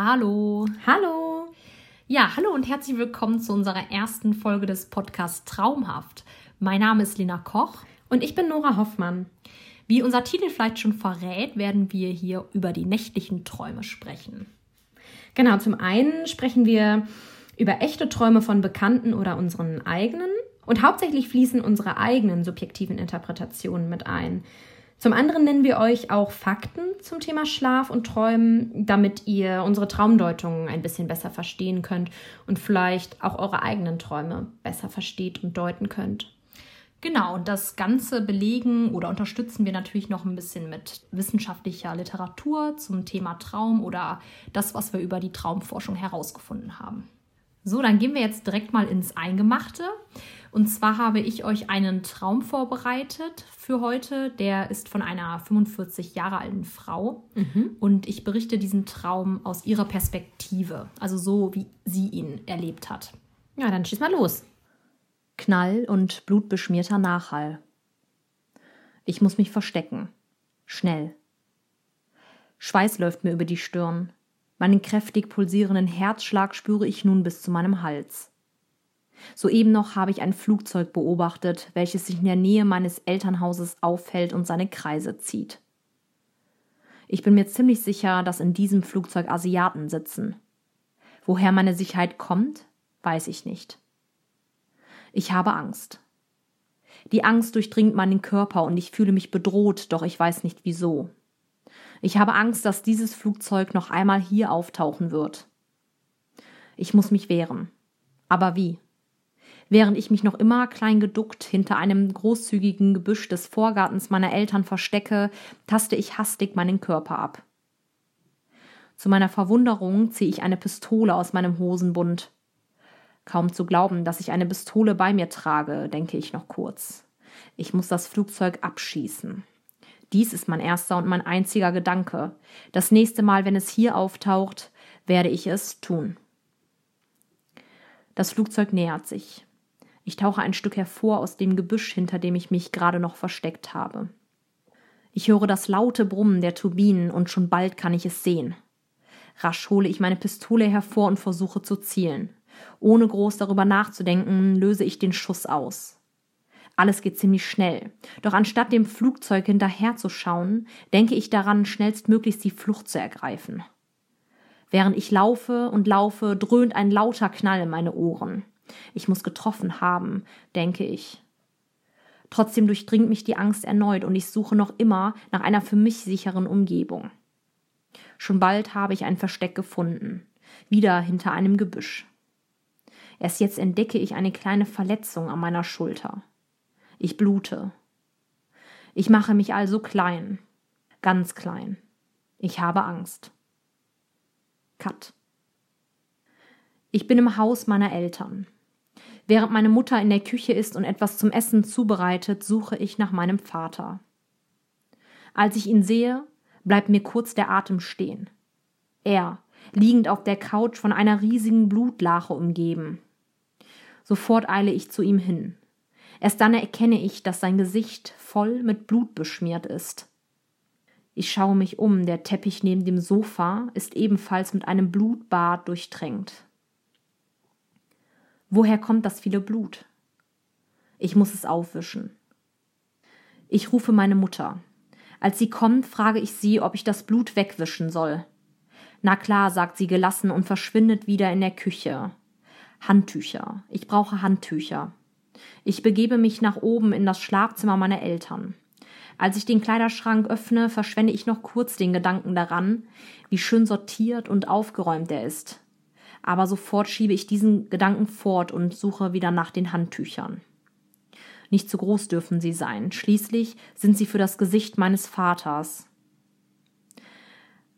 Hallo. Hallo. Ja, hallo und herzlich willkommen zu unserer ersten Folge des Podcasts Traumhaft. Mein Name ist Lena Koch. Und ich bin Nora Hoffmann. Wie unser Titel vielleicht schon verrät, werden wir hier über die nächtlichen Träume sprechen. Genau, zum einen sprechen wir über echte Träume von Bekannten oder unseren eigenen. Und hauptsächlich fließen unsere eigenen subjektiven Interpretationen mit ein. Zum anderen nennen wir euch auch Fakten zum Thema Schlaf und Träumen, damit ihr unsere Traumdeutungen ein bisschen besser verstehen könnt und vielleicht auch eure eigenen Träume besser versteht und deuten könnt. Genau, und das Ganze belegen oder unterstützen wir natürlich noch ein bisschen mit wissenschaftlicher Literatur zum Thema Traum oder das, was wir über die Traumforschung herausgefunden haben. So, dann gehen wir jetzt direkt mal ins Eingemachte. Und zwar habe ich euch einen Traum vorbereitet für heute. Der ist von einer 45 Jahre alten Frau. Mhm. Und ich berichte diesen Traum aus ihrer Perspektive, also so, wie sie ihn erlebt hat. Ja, dann schieß mal los. Knall und blutbeschmierter Nachhall. Ich muss mich verstecken. Schnell. Schweiß läuft mir über die Stirn. Meinen kräftig pulsierenden Herzschlag spüre ich nun bis zu meinem Hals. Soeben noch habe ich ein Flugzeug beobachtet, welches sich in der Nähe meines Elternhauses aufhält und seine Kreise zieht. Ich bin mir ziemlich sicher, dass in diesem Flugzeug Asiaten sitzen. Woher meine Sicherheit kommt, weiß ich nicht. Ich habe Angst. Die Angst durchdringt meinen Körper und ich fühle mich bedroht, doch ich weiß nicht wieso. Ich habe Angst, dass dieses Flugzeug noch einmal hier auftauchen wird. Ich muss mich wehren. Aber wie? Während ich mich noch immer klein geduckt hinter einem großzügigen Gebüsch des Vorgartens meiner Eltern verstecke, taste ich hastig meinen Körper ab. Zu meiner Verwunderung ziehe ich eine Pistole aus meinem Hosenbund. Kaum zu glauben, dass ich eine Pistole bei mir trage, denke ich noch kurz. Ich muss das Flugzeug abschießen. Dies ist mein erster und mein einziger Gedanke. Das nächste Mal, wenn es hier auftaucht, werde ich es tun. Das Flugzeug nähert sich. Ich tauche ein Stück hervor aus dem Gebüsch, hinter dem ich mich gerade noch versteckt habe. Ich höre das laute Brummen der Turbinen und schon bald kann ich es sehen. Rasch hole ich meine Pistole hervor und versuche zu zielen. Ohne groß darüber nachzudenken, löse ich den Schuss aus. Alles geht ziemlich schnell. Doch anstatt dem Flugzeug hinterherzuschauen, denke ich daran, schnellstmöglichst die Flucht zu ergreifen. Während ich laufe und laufe, dröhnt ein lauter Knall in meine Ohren. Ich muss getroffen haben, denke ich. Trotzdem durchdringt mich die Angst erneut und ich suche noch immer nach einer für mich sicheren Umgebung. Schon bald habe ich ein Versteck gefunden, wieder hinter einem Gebüsch. Erst jetzt entdecke ich eine kleine Verletzung an meiner Schulter. Ich blute. Ich mache mich also klein, ganz klein. Ich habe Angst. Cut. Ich bin im Haus meiner Eltern. Während meine Mutter in der Küche ist und etwas zum Essen zubereitet, suche ich nach meinem Vater. Als ich ihn sehe, bleibt mir kurz der Atem stehen. Er, liegend auf der Couch von einer riesigen Blutlache umgeben. Sofort eile ich zu ihm hin. Erst dann erkenne ich, dass sein Gesicht voll mit Blut beschmiert ist. Ich schaue mich um, der Teppich neben dem Sofa ist ebenfalls mit einem Blutbad durchtränkt. Woher kommt das viele Blut? Ich muss es aufwischen. Ich rufe meine Mutter. Als sie kommt, frage ich sie, ob ich das Blut wegwischen soll. Na klar, sagt sie gelassen und verschwindet wieder in der Küche. Handtücher. Ich brauche Handtücher. Ich begebe mich nach oben in das Schlafzimmer meiner Eltern. Als ich den Kleiderschrank öffne, verschwende ich noch kurz den Gedanken daran, wie schön sortiert und aufgeräumt er ist. Aber sofort schiebe ich diesen Gedanken fort und suche wieder nach den Handtüchern. Nicht zu groß dürfen sie sein, schließlich sind sie für das Gesicht meines Vaters.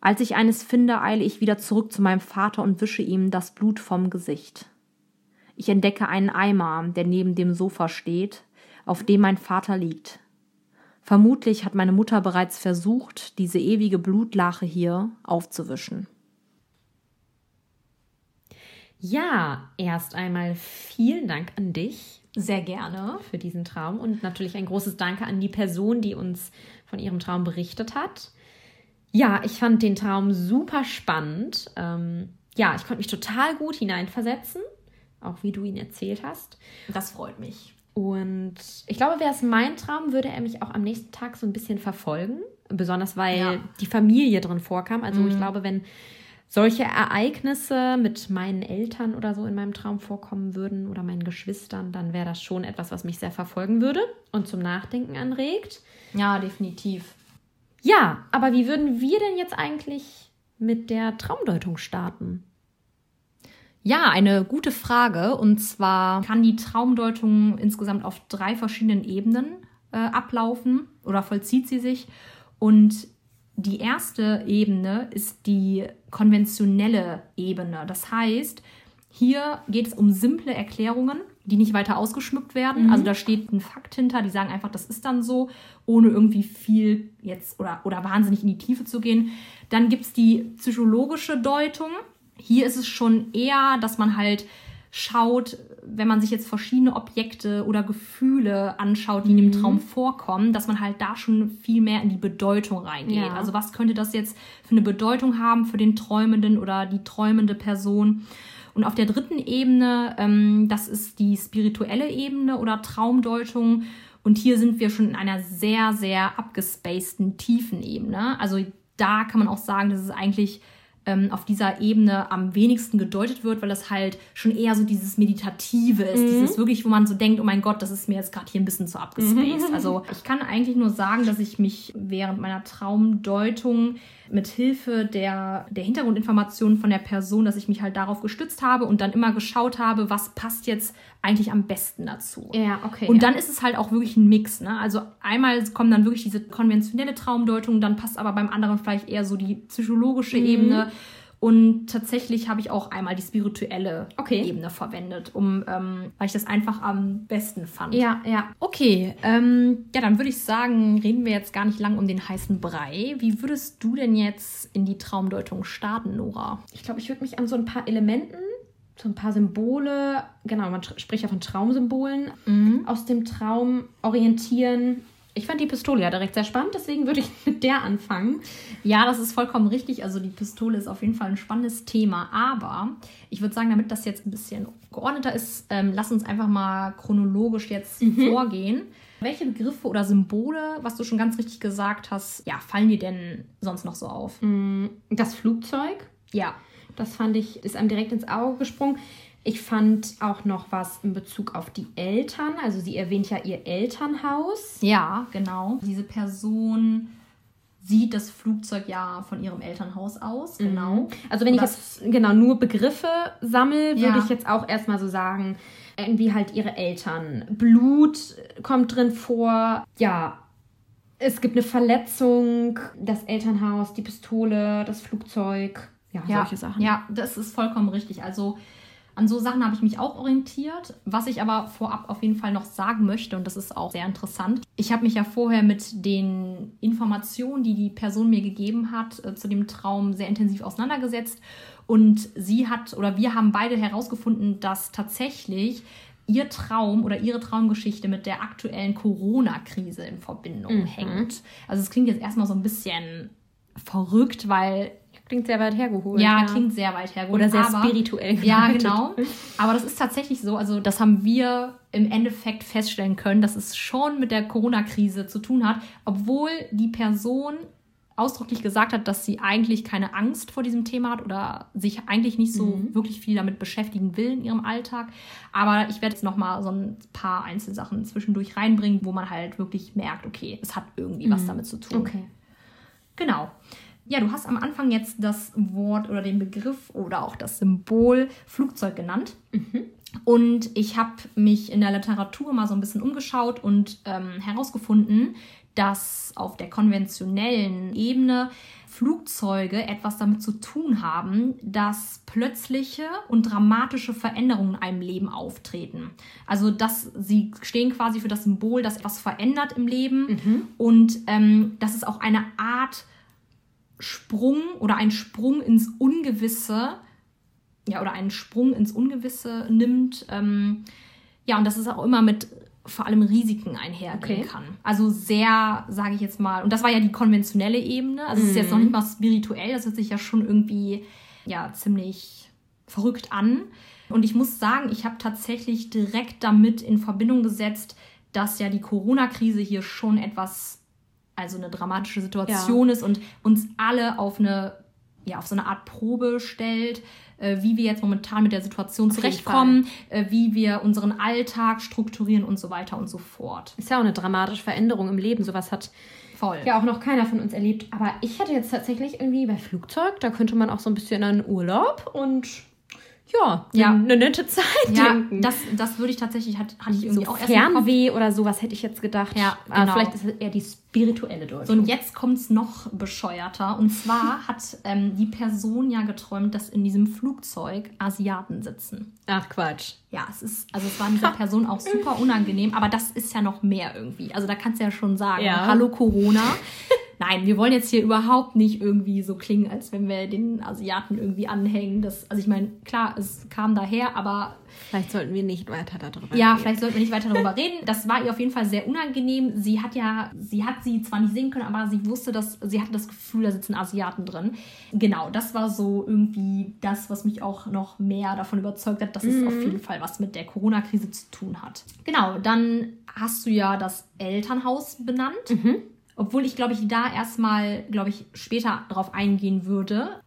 Als ich eines finde, eile ich wieder zurück zu meinem Vater und wische ihm das Blut vom Gesicht. Ich entdecke einen Eimer, der neben dem Sofa steht, auf dem mein Vater liegt. Vermutlich hat meine Mutter bereits versucht, diese ewige Blutlache hier aufzuwischen. Ja, erst einmal vielen Dank an dich. Sehr gerne. Für diesen Traum und natürlich ein großes Danke an die Person, die uns von ihrem Traum berichtet hat. Ja, ich fand den Traum super spannend. Ähm, ja, ich konnte mich total gut hineinversetzen, auch wie du ihn erzählt hast. Das freut mich. Und ich glaube, wäre es mein Traum, würde er mich auch am nächsten Tag so ein bisschen verfolgen. Besonders weil ja. die Familie drin vorkam. Also mhm. ich glaube, wenn solche Ereignisse mit meinen Eltern oder so in meinem Traum vorkommen würden oder meinen Geschwistern, dann wäre das schon etwas, was mich sehr verfolgen würde und zum Nachdenken anregt. Ja, definitiv. Ja, aber wie würden wir denn jetzt eigentlich mit der Traumdeutung starten? Ja, eine gute Frage. Und zwar kann die Traumdeutung insgesamt auf drei verschiedenen Ebenen äh, ablaufen oder vollzieht sie sich. Und die erste Ebene ist die konventionelle Ebene. Das heißt, hier geht es um simple Erklärungen, die nicht weiter ausgeschmückt werden. Mhm. Also da steht ein Fakt hinter, die sagen einfach, das ist dann so, ohne irgendwie viel jetzt oder, oder wahnsinnig in die Tiefe zu gehen. Dann gibt es die psychologische Deutung. Hier ist es schon eher, dass man halt schaut, wenn man sich jetzt verschiedene Objekte oder Gefühle anschaut, die in dem mhm. Traum vorkommen, dass man halt da schon viel mehr in die Bedeutung reingeht. Ja. Also was könnte das jetzt für eine Bedeutung haben für den Träumenden oder die träumende Person? Und auf der dritten Ebene, ähm, das ist die spirituelle Ebene oder Traumdeutung. Und hier sind wir schon in einer sehr, sehr abgespaceden tiefen Ebene. Also da kann man auch sagen, dass es eigentlich ähm, auf dieser Ebene am wenigsten gedeutet wird, weil das halt schon eher so dieses Meditative ist. Mhm. Dieses wirklich, wo man so denkt, oh mein Gott, das ist mir jetzt gerade hier ein bisschen zu abgespaced. Mhm. Also ich kann eigentlich nur sagen, dass ich mich während meiner Traumdeutung mit Hilfe der, der Hintergrundinformationen von der Person, dass ich mich halt darauf gestützt habe und dann immer geschaut habe, was passt jetzt eigentlich am besten dazu. Ja, okay. Und ja. dann ist es halt auch wirklich ein Mix. Ne? Also einmal kommen dann wirklich diese konventionelle Traumdeutung, dann passt aber beim anderen vielleicht eher so die psychologische mhm. Ebene. Und tatsächlich habe ich auch einmal die spirituelle okay. Ebene verwendet, um, ähm, weil ich das einfach am besten fand. Ja, ja. Okay, ähm, ja, dann würde ich sagen, reden wir jetzt gar nicht lang um den heißen Brei. Wie würdest du denn jetzt in die Traumdeutung starten, Nora? Ich glaube, ich würde mich an so ein paar Elementen so ein paar Symbole, genau, man spricht ja von Traumsymbolen, mhm. aus dem Traum orientieren. Ich fand die Pistole ja direkt sehr spannend, deswegen würde ich mit der anfangen. Ja, das ist vollkommen richtig. Also die Pistole ist auf jeden Fall ein spannendes Thema. Aber ich würde sagen, damit das jetzt ein bisschen geordneter ist, ähm, lass uns einfach mal chronologisch jetzt mhm. vorgehen. Welche Begriffe oder Symbole, was du schon ganz richtig gesagt hast, ja, fallen dir denn sonst noch so auf? Mm, das Flugzeug. Ja. Das fand ich, ist einem direkt ins Auge gesprungen. Ich fand auch noch was in Bezug auf die Eltern. Also sie erwähnt ja ihr Elternhaus. Ja, genau. Diese Person sieht das Flugzeug ja von ihrem Elternhaus aus. Mhm. Genau. Also wenn ich jetzt genau nur Begriffe sammle, würde ja. ich jetzt auch erstmal so sagen, irgendwie halt ihre Eltern. Blut kommt drin vor. Ja, es gibt eine Verletzung, das Elternhaus, die Pistole, das Flugzeug. Ja, ja, solche Sachen. Ja, das ist vollkommen richtig. Also an so Sachen habe ich mich auch orientiert. Was ich aber vorab auf jeden Fall noch sagen möchte, und das ist auch sehr interessant, ich habe mich ja vorher mit den Informationen, die die Person mir gegeben hat, äh, zu dem Traum sehr intensiv auseinandergesetzt. Und sie hat oder wir haben beide herausgefunden, dass tatsächlich ihr Traum oder ihre Traumgeschichte mit der aktuellen Corona-Krise in Verbindung mhm. hängt. Also es klingt jetzt erstmal so ein bisschen verrückt, weil Klingt sehr weit hergeholt. Ja, ja, klingt sehr weit hergeholt. Oder sehr aber, spirituell. Ja, genau. Aber das ist tatsächlich so. Also, das haben wir im Endeffekt feststellen können, dass es schon mit der Corona-Krise zu tun hat, obwohl die Person ausdrücklich gesagt hat, dass sie eigentlich keine Angst vor diesem Thema hat oder sich eigentlich nicht so mhm. wirklich viel damit beschäftigen will in ihrem Alltag. Aber ich werde jetzt noch mal so ein paar Einzelsachen zwischendurch reinbringen, wo man halt wirklich merkt, okay, es hat irgendwie mhm. was damit zu tun. Okay. Genau. Ja, du hast am Anfang jetzt das Wort oder den Begriff oder auch das Symbol Flugzeug genannt. Mhm. Und ich habe mich in der Literatur mal so ein bisschen umgeschaut und ähm, herausgefunden, dass auf der konventionellen Ebene Flugzeuge etwas damit zu tun haben, dass plötzliche und dramatische Veränderungen in einem Leben auftreten. Also, dass sie stehen quasi für das Symbol, dass etwas verändert im Leben mhm. und ähm, dass es auch eine Art Sprung oder ein Sprung ins Ungewisse, ja, oder einen Sprung ins Ungewisse nimmt. Ähm, ja, und das ist auch immer mit vor allem Risiken einhergehen Okay. kann. Also sehr, sage ich jetzt mal, und das war ja die konventionelle Ebene, also es ist jetzt noch nicht mal spirituell, das hört sich ja schon irgendwie ja ziemlich verrückt an. Und ich muss sagen, ich habe tatsächlich direkt damit in Verbindung gesetzt, dass ja die Corona-Krise hier schon etwas, also eine dramatische Situation ist und uns alle auf eine, ja, auf so eine Art Probe stellt, äh, wie wir jetzt momentan mit der Situation jeden zurechtkommen, äh, wie wir unseren Alltag strukturieren und so weiter und so fort. Ist ja auch eine dramatische Veränderung im Leben. Sowas hat Voll. ja auch noch keiner von uns erlebt. Aber ich hatte jetzt tatsächlich irgendwie bei Flugzeug, da könnte man auch so ein bisschen an Urlaub und ja, Ja. eine nette Zeit Ja, denken. das, das würde ich tatsächlich, hat, hatte ich so irgendwie auch erst. Fernweh oder sowas hätte ich jetzt gedacht. Ja, Aber genau. vielleicht ist es eher die spirituelle So, Deutung. und jetzt kommt es noch bescheuerter. Und zwar hat ähm, die Person ja geträumt, dass in diesem Flugzeug Asiaten sitzen. Ach Quatsch. Ja, es ist, also es war dieser Person auch super unangenehm, aber das ist ja noch mehr irgendwie. Also da kannst du ja schon sagen, Ja. hallo Corona. Nein, wir wollen jetzt hier überhaupt nicht irgendwie so klingen, als wenn wir den Asiaten irgendwie anhängen. Das, also ich meine, klar, es kam daher, aber Vielleicht sollten wir nicht weiter darüber ja, reden. vielleicht sollten wir nicht weiter darüber reden. Das war ihr auf jeden Fall sehr unangenehm. Sie hat ja, sie hat sie zwar nicht sehen können, aber sie wusste, dass sie hatte das Gefühl, da sitzen Asiaten drin. Genau, das war so irgendwie das, was mich auch noch mehr davon überzeugt hat, dass es auf jeden Fall was mit der Corona-Krise zu tun hat. Genau, dann hast du ja das Elternhaus benannt. Obwohl ich, glaube ich, da erstmal, glaube ich, später drauf eingehen würde.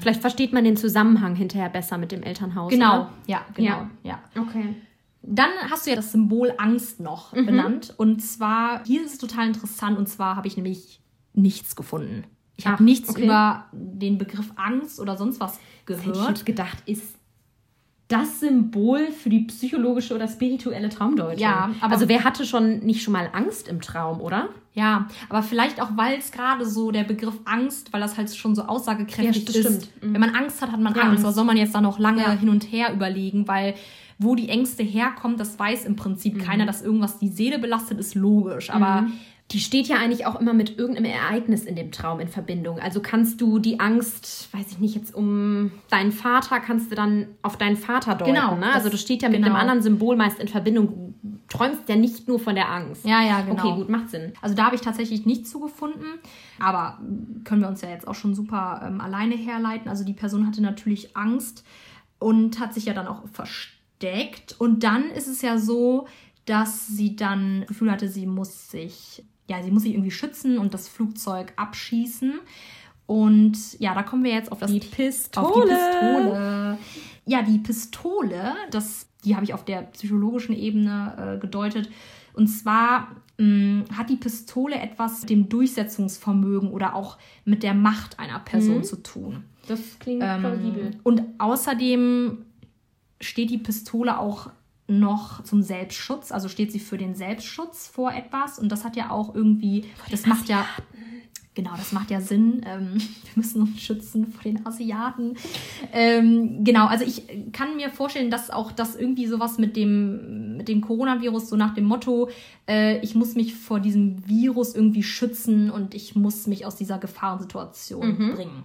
Vielleicht versteht man den Zusammenhang hinterher besser mit dem Elternhaus. Genau, Oder? ja, genau, Ja. ja. Okay. Dann hast du ja das Symbol Angst noch benannt. Und zwar, hier ist es total interessant. Und zwar habe ich nämlich nichts gefunden. Ich habe nichts okay. über den Begriff Angst oder sonst was Hätte ich gehört. jetzt gedacht, ist das Symbol für die psychologische oder spirituelle Traumdeutung. Ja, aber- also wer hatte schon nicht schon mal Angst im Traum, oder? Ja, aber vielleicht auch, weil es gerade so der Begriff Angst, weil das halt schon so aussagekräftig Ja, ist. stimmt. Mhm. Wenn man Angst hat, hat man Ja, Angst. Angst. Was soll man jetzt da noch lange Ja. hin und her überlegen? Weil wo die Ängste herkommen, das weiß im Prinzip Mhm. keiner, dass irgendwas die Seele belastet, ist logisch. Aber Die steht ja eigentlich auch immer mit irgendeinem Ereignis in dem Traum in Verbindung. Also kannst du die Angst, weiß ich nicht, jetzt um deinen Vater, kannst du dann auf deinen Vater deuten. Genau, Ne? Also das steht ja mit genau. einem anderen Symbol meist in Verbindung. Du träumst ja nicht nur von der Angst. Ja, ja, genau. Okay, gut, macht Sinn. Also da habe ich tatsächlich nichts zugefunden, aber können wir uns ja jetzt auch schon super ähm, alleine herleiten. Also die Person hatte natürlich Angst und hat sich ja dann auch versteckt. Und dann ist es ja so, dass sie dann das Gefühl hatte, sie muss sich, ja, sie muss sich irgendwie schützen und das Flugzeug abschießen. Und ja, da kommen wir jetzt auf das Die Pistole. auf die Pistole. Ja, die Pistole, das, die habe ich auf der psychologischen Ebene äh, gedeutet. Und zwar mh, hat die Pistole etwas mit dem Durchsetzungsvermögen oder auch mit der Macht einer Person Mhm. zu tun. Das klingt Ähm, und außerdem steht die Pistole auch noch zum Selbstschutz, also steht sie für den Selbstschutz vor etwas und das hat ja auch irgendwie, das macht ja, genau, das macht ja Sinn. Ähm, wir müssen uns schützen vor den Asiaten. Ähm, genau, also ich kann mir vorstellen, dass auch das irgendwie sowas mit dem, mit dem Coronavirus, so nach dem Motto, äh, ich muss mich vor diesem Virus irgendwie schützen und ich muss mich aus dieser Gefahrensituation bringen.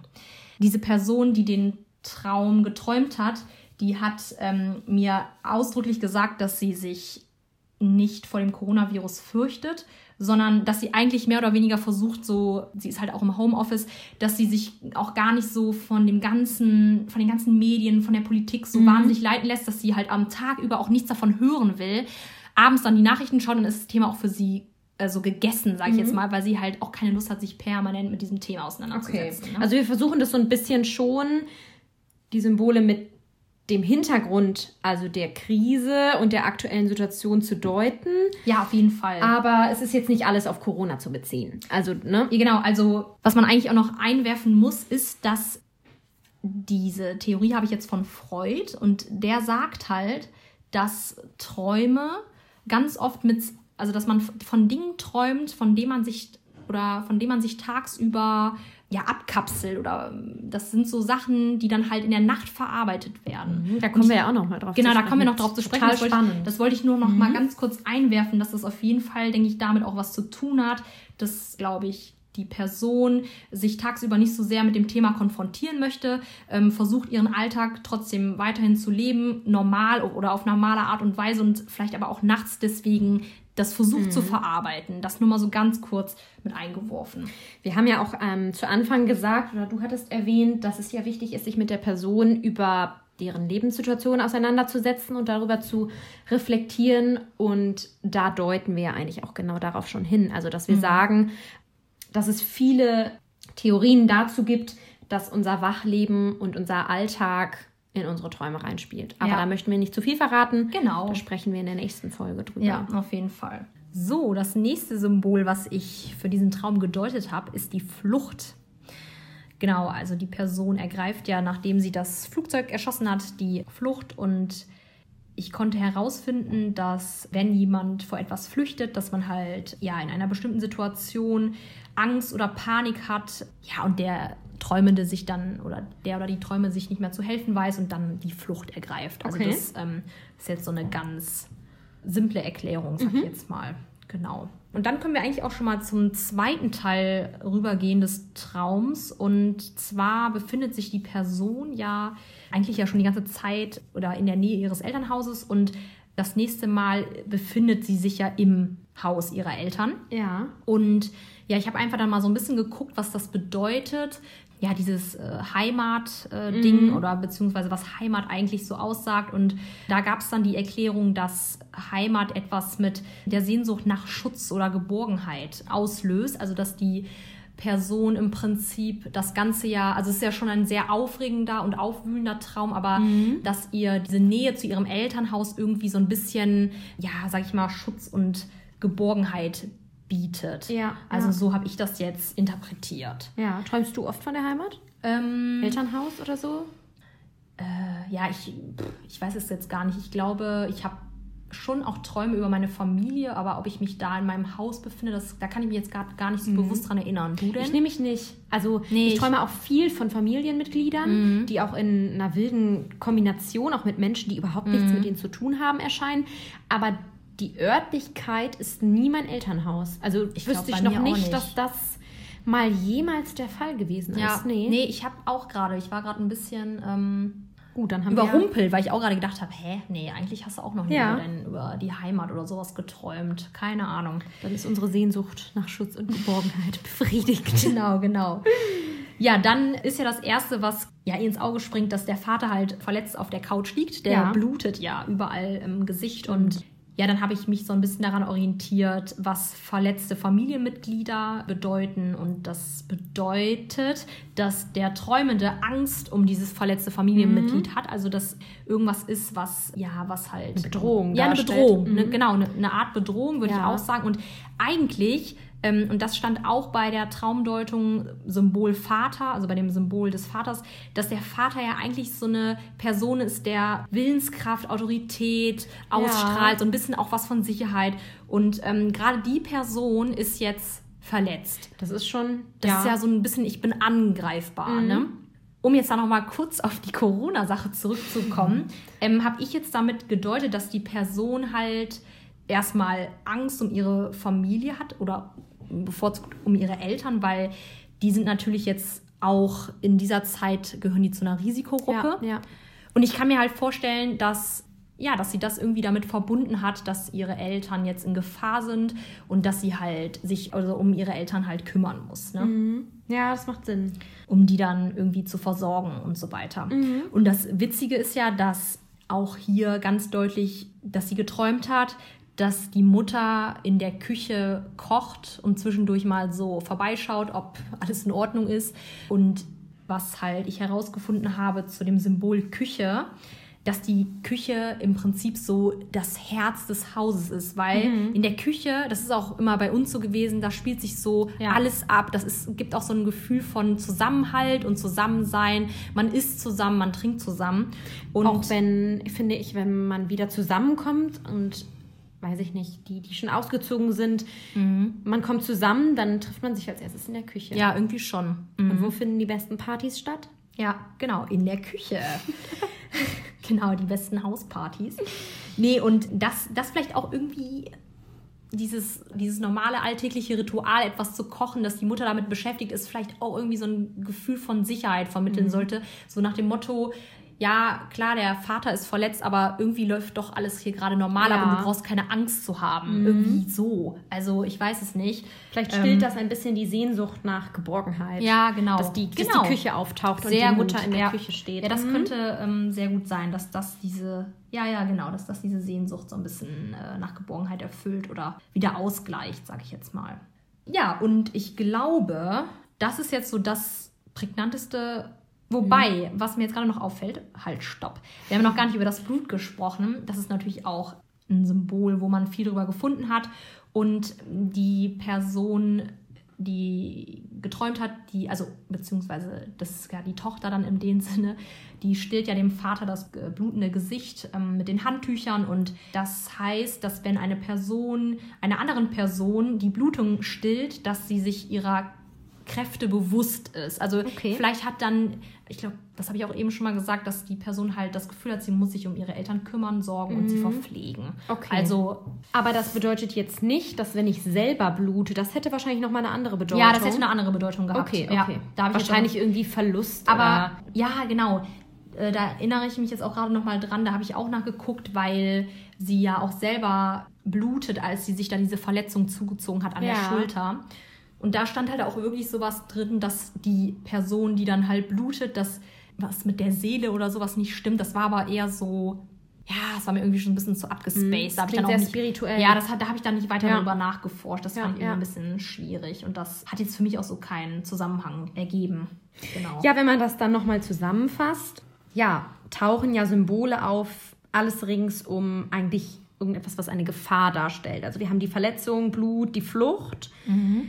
Diese Person, die den Traum geträumt hat, die hat ähm, mir ausdrücklich gesagt, dass sie sich nicht vor dem Coronavirus fürchtet, sondern dass sie eigentlich mehr oder weniger versucht, so, sie ist halt auch im Homeoffice, dass sie sich auch gar nicht so von dem ganzen, von den ganzen Medien, von der Politik so wahnsinnig leiten lässt, dass sie halt am Tag über auch nichts davon hören will. Abends dann die Nachrichten schaut, dann ist das Thema auch für sie so gegessen, sage ich jetzt mal, weil sie halt auch keine Lust hat, sich permanent mit diesem Thema Okay. auseinanderzusetzen. Ne? Also wir versuchen das so ein bisschen schon, die Symbole mit dem Hintergrund, also der Krise und der aktuellen Situation zu deuten. ja, auf jeden Fall. Aber es ist jetzt nicht alles auf Corona zu beziehen. Also, ne? Ja, genau. Also, was man eigentlich auch noch einwerfen muss, ist, dass diese Theorie habe ich jetzt von Freud und der sagt halt, dass Träume ganz oft mit, also dass man von Dingen träumt, von denen man sich oder von denen man sich tagsüber ja abkapselt oder das sind so Sachen, die dann halt in der Nacht verarbeitet werden. Da kommen wir ja auch noch mal drauf Genau, zu da sprechen. kommen wir noch drauf zu sprechen. Total Das wollte, spannend. ich, das wollte ich nur noch mal ganz kurz einwerfen, dass das auf jeden Fall, denke ich, damit auch was zu tun hat. Das, glaube ich, die Person sich tagsüber nicht so sehr mit dem Thema konfrontieren möchte, ähm, versucht ihren Alltag trotzdem weiterhin zu leben, normal oder auf normale Art und Weise und vielleicht aber auch nachts deswegen das versucht mhm. zu verarbeiten. Das nur mal so ganz kurz mit eingeworfen. Wir haben ja auch ähm, zu Anfang gesagt, oder du hattest erwähnt, dass es ja wichtig ist, sich mit der Person über deren Lebenssituation auseinanderzusetzen und darüber zu reflektieren. Und da deuten wir ja eigentlich auch genau darauf schon hin. Also, dass wir mhm. sagen, dass es viele Theorien dazu gibt, dass unser Wachleben und unser Alltag in unsere Träume reinspielt. Aber ja. da möchten wir nicht zu viel verraten. Genau. Da sprechen wir in der nächsten Folge drüber. Ja, auf jeden Fall. So, das nächste Symbol, was ich für diesen Traum gedeutet habe, ist die Flucht. Genau, also die Person ergreift ja, nachdem sie das Flugzeug erschossen hat, die Flucht und ich konnte herausfinden, dass wenn jemand vor etwas flüchtet, dass man halt ja in einer bestimmten Situation Angst oder Panik hat, ja, und der Träumende sich dann oder der oder die Träume sich nicht mehr zu helfen weiß und dann die Flucht ergreift. Also okay. das ähm, ist jetzt so eine ganz simple Erklärung, sag ich mhm. jetzt mal. Genau. Und dann können wir eigentlich auch schon mal zum zweiten Teil rübergehen des Traums. Und zwar befindet sich die Person ja eigentlich ja schon die ganze Zeit oder in der Nähe ihres Elternhauses und das nächste Mal befindet sie sich ja im Haus ihrer Eltern. Ja. Und ja, ich habe einfach dann mal so ein bisschen geguckt, was das bedeutet. Ja, dieses äh, Heimat-Ding äh, mhm. oder beziehungsweise was Heimat eigentlich so aussagt. Und da gab es dann die Erklärung, dass Heimat etwas mit der Sehnsucht nach Schutz oder Geborgenheit auslöst. Also, dass die Person im Prinzip das ganze Jahr, also es ist ja schon ein sehr aufregender und aufwühlender Traum, aber mhm. dass ihr diese Nähe zu ihrem Elternhaus irgendwie so ein bisschen, ja, sag ich mal, Schutz und Geborgenheit bietet. Ja. Also ja. so habe ich das jetzt interpretiert. Ja. Träumst du oft von der Heimat? Ähm, Elternhaus oder so? Äh, ja, ich, ich weiß es jetzt gar nicht. Ich glaube, ich habe schon auch Träume über meine Familie, aber ob ich mich da in meinem Haus befinde, das, da kann ich mich jetzt gar, gar nicht so mhm. bewusst dran erinnern. Du denn? Ich nehme mich nicht. Also nee, ich träume auch viel von Familienmitgliedern, mhm. die auch in einer wilden Kombination, auch mit Menschen, die überhaupt nichts mhm. mit denen zu tun haben, erscheinen. Aber die Örtlichkeit ist nie mein Elternhaus. Also ich wüsste ich noch nicht, nicht, dass das mal jemals der Fall gewesen ja. ist. Nee, nee ich habe auch gerade, ich war gerade ein bisschen... Ähm Gut, dann haben überrumpelt, wir... weil ich auch gerade gedacht habe, hä, nee, eigentlich hast du auch noch nie ja. über, über, die Heimat oder sowas geträumt. Keine Ahnung. Dann ist unsere Sehnsucht nach Schutz und Geborgenheit befriedigt. genau, genau. Ja, dann ist ja das Erste, was ja ins Auge springt, dass der Vater halt verletzt auf der Couch liegt. Der ja. blutet ja überall im Gesicht und ja, dann habe ich mich so ein bisschen daran orientiert, was verletzte Familienmitglieder bedeuten. Und das bedeutet, dass der Träumende Angst um dieses verletzte Familienmitglied mhm. hat. Also, dass irgendwas ist, was, ja, was halt. Eine Bedrohung. Ja, eine Bedrohung. Mhm. Ne, genau, eine, eine, Art Bedrohung, würde ja. ich auch sagen. Und eigentlich ähm, und das stand auch bei der Traumdeutung Symbol Vater, also bei dem Symbol des Vaters, dass der Vater ja eigentlich so eine Person ist, der Willenskraft, Autorität ausstrahlt, ja. so ein bisschen auch was von Sicherheit. Und ähm, gerade die Person ist jetzt verletzt. Das ist schon. Das ja. ist ja so ein bisschen, ich bin angreifbar, mhm. ne? um jetzt da noch mal kurz auf die Corona-Sache zurückzukommen, ähm, habe ich jetzt damit gedeutet, dass die Person halt erstmal Angst um ihre Familie hat oder bevorzugt um ihre Eltern, weil die sind natürlich jetzt auch in dieser Zeit gehören die zu einer Risikogruppe. Ja, ja. Und ich kann mir halt vorstellen, dass ja, dass sie das irgendwie damit verbunden hat, dass ihre Eltern jetzt in Gefahr sind und dass sie halt sich also um ihre Eltern halt kümmern muss. Ne? Mhm. Ja, das macht Sinn. Um die dann irgendwie zu versorgen und so weiter. Mhm. Und das Witzige ist ja, dass auch hier ganz deutlich, dass sie geträumt hat, dass die Mutter in der Küche kocht und zwischendurch mal so vorbeischaut, ob alles in Ordnung ist. Und was halt ich herausgefunden habe zu dem Symbol Küche, dass die Küche im Prinzip so das Herz des Hauses ist, weil mhm. in der Küche, das ist auch immer bei uns so gewesen, da spielt sich so ja. alles ab. Das ist, gibt auch so ein Gefühl von Zusammenhalt und Zusammensein. Man isst zusammen, man trinkt zusammen. Und auch wenn, finde ich, wenn man wieder zusammenkommt und weiß ich nicht, die, die schon ausgezogen sind. Mhm. Man kommt zusammen, dann trifft man sich als erstes in der Küche. Ja, irgendwie schon. Mhm. Und wo finden die besten Partys statt? Ja, genau, in der Küche. genau, die besten Hauspartys. Nee, und das, das vielleicht auch irgendwie dieses, dieses normale alltägliche Ritual, etwas zu kochen, dass die Mutter damit beschäftigt ist, vielleicht auch irgendwie so ein Gefühl von Sicherheit vermitteln mhm. sollte. So nach dem Motto, ja, klar, der Vater ist verletzt, aber irgendwie läuft doch alles hier gerade normal, ja. aber du brauchst keine Angst zu haben. Mhm. Irgendwie so. Also ich weiß es nicht. Vielleicht stillt ähm, das ein bisschen die Sehnsucht nach Geborgenheit. Ja, genau. Dass die, genau. die Küche auftaucht sehr und die Mutter gut. in der ja. Küche steht. Ja, das mhm. könnte ähm, sehr gut sein, dass das diese, ja, ja, genau, dass das diese Sehnsucht so ein bisschen äh, nach Geborgenheit erfüllt oder wieder ausgleicht, sag ich jetzt mal. Ja, und ich glaube, das ist jetzt so das prägnanteste Wobei, mhm. was mir jetzt gerade noch auffällt, halt, stopp. Wir haben noch gar nicht über das Blut gesprochen. Das ist natürlich auch ein Symbol, wo man viel drüber gefunden hat. Und die Person, die geträumt hat, die, also beziehungsweise das ist ja die Tochter dann in dem Sinne, die stillt ja dem Vater das blutende Gesicht ähm, mit den Handtüchern und das heißt, dass wenn eine Person einer anderen Person die Blutung stillt, dass sie sich ihrer Kräfte bewusst ist. Also okay. vielleicht hat dann, ich glaube, das habe ich auch eben schon mal gesagt, dass die Person halt das Gefühl hat, sie muss sich um ihre Eltern kümmern, sorgen mhm. und sie mhm. verpflegen. Okay. Also, aber das bedeutet jetzt nicht, dass wenn ich selber blute, das hätte wahrscheinlich noch mal eine andere Bedeutung. Ja, das hätte eine andere Bedeutung gehabt. Okay, okay. Ja, da wahrscheinlich irgendwie Verlust. Aber ja, genau. Äh, da erinnere ich mich jetzt auch gerade noch mal dran. Da habe ich auch nachgeguckt, weil sie ja auch selber blutet, als sie sich da diese Verletzung zugezogen hat an ja. der Schulter. Und da stand halt auch wirklich sowas drin, dass die Person, die dann halt blutet, dass was mit der Seele oder sowas nicht stimmt. Das war aber eher so, ja, es war mir irgendwie schon ein bisschen zu abgespaced. Mm, da sehr nicht, spirituell. Ja, das hat, da habe ich dann nicht weiter ja. darüber nachgeforscht. Das ja, fand ich ja. ein bisschen schwierig. Und das hat jetzt für mich auch so keinen Zusammenhang ergeben. Genau. Ja, wenn man das dann nochmal zusammenfasst, ja, tauchen ja Symbole auf, alles ringsum eigentlich irgendetwas, was eine Gefahr darstellt. Also wir haben die Verletzung, Blut, die Flucht. Mhm.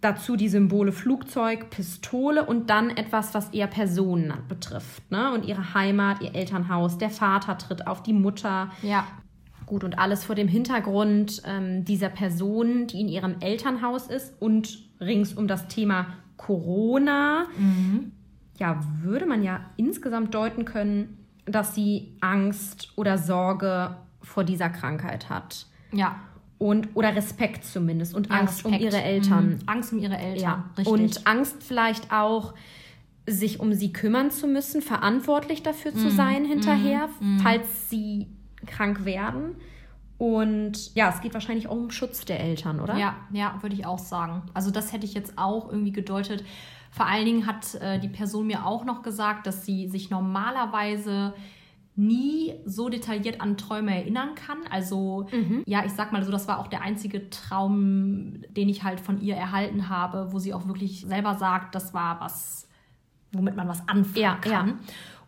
Dazu die Symbole Flugzeug, Pistole und dann etwas, was eher Personen betrifft. Ne? Und ihre Heimat, ihr Elternhaus, der Vater tritt auf die Mutter. Ja. Gut, und alles vor dem Hintergrund ähm, dieser Person, die in ihrem Elternhaus ist und rings um das Thema Corona. Mhm. Ja, würde man ja insgesamt deuten können, dass sie Angst oder Sorge vor dieser Krankheit hat. Ja und oder Respekt zumindest und ja, Angst Respekt. um ihre Eltern. Mhm. Angst um ihre Eltern, ja. richtig. Und Angst vielleicht auch, sich um sie kümmern zu müssen, verantwortlich dafür mhm. zu sein hinterher, mhm. falls sie krank werden. Und ja, es geht wahrscheinlich auch um Schutz der Eltern, oder? Ja, ja, würde ich auch sagen. Also das hätte ich jetzt auch irgendwie gedeutet. Vor allen Dingen hat äh, die Person mir auch noch gesagt, dass sie sich normalerweise nie so detailliert an Träume erinnern kann. Also mhm. ja, ich sag mal so, das war auch der einzige Traum, den ich halt von ihr erhalten habe, wo sie auch wirklich selber sagt, das war was, womit man was anfangen ja, kann. Ja.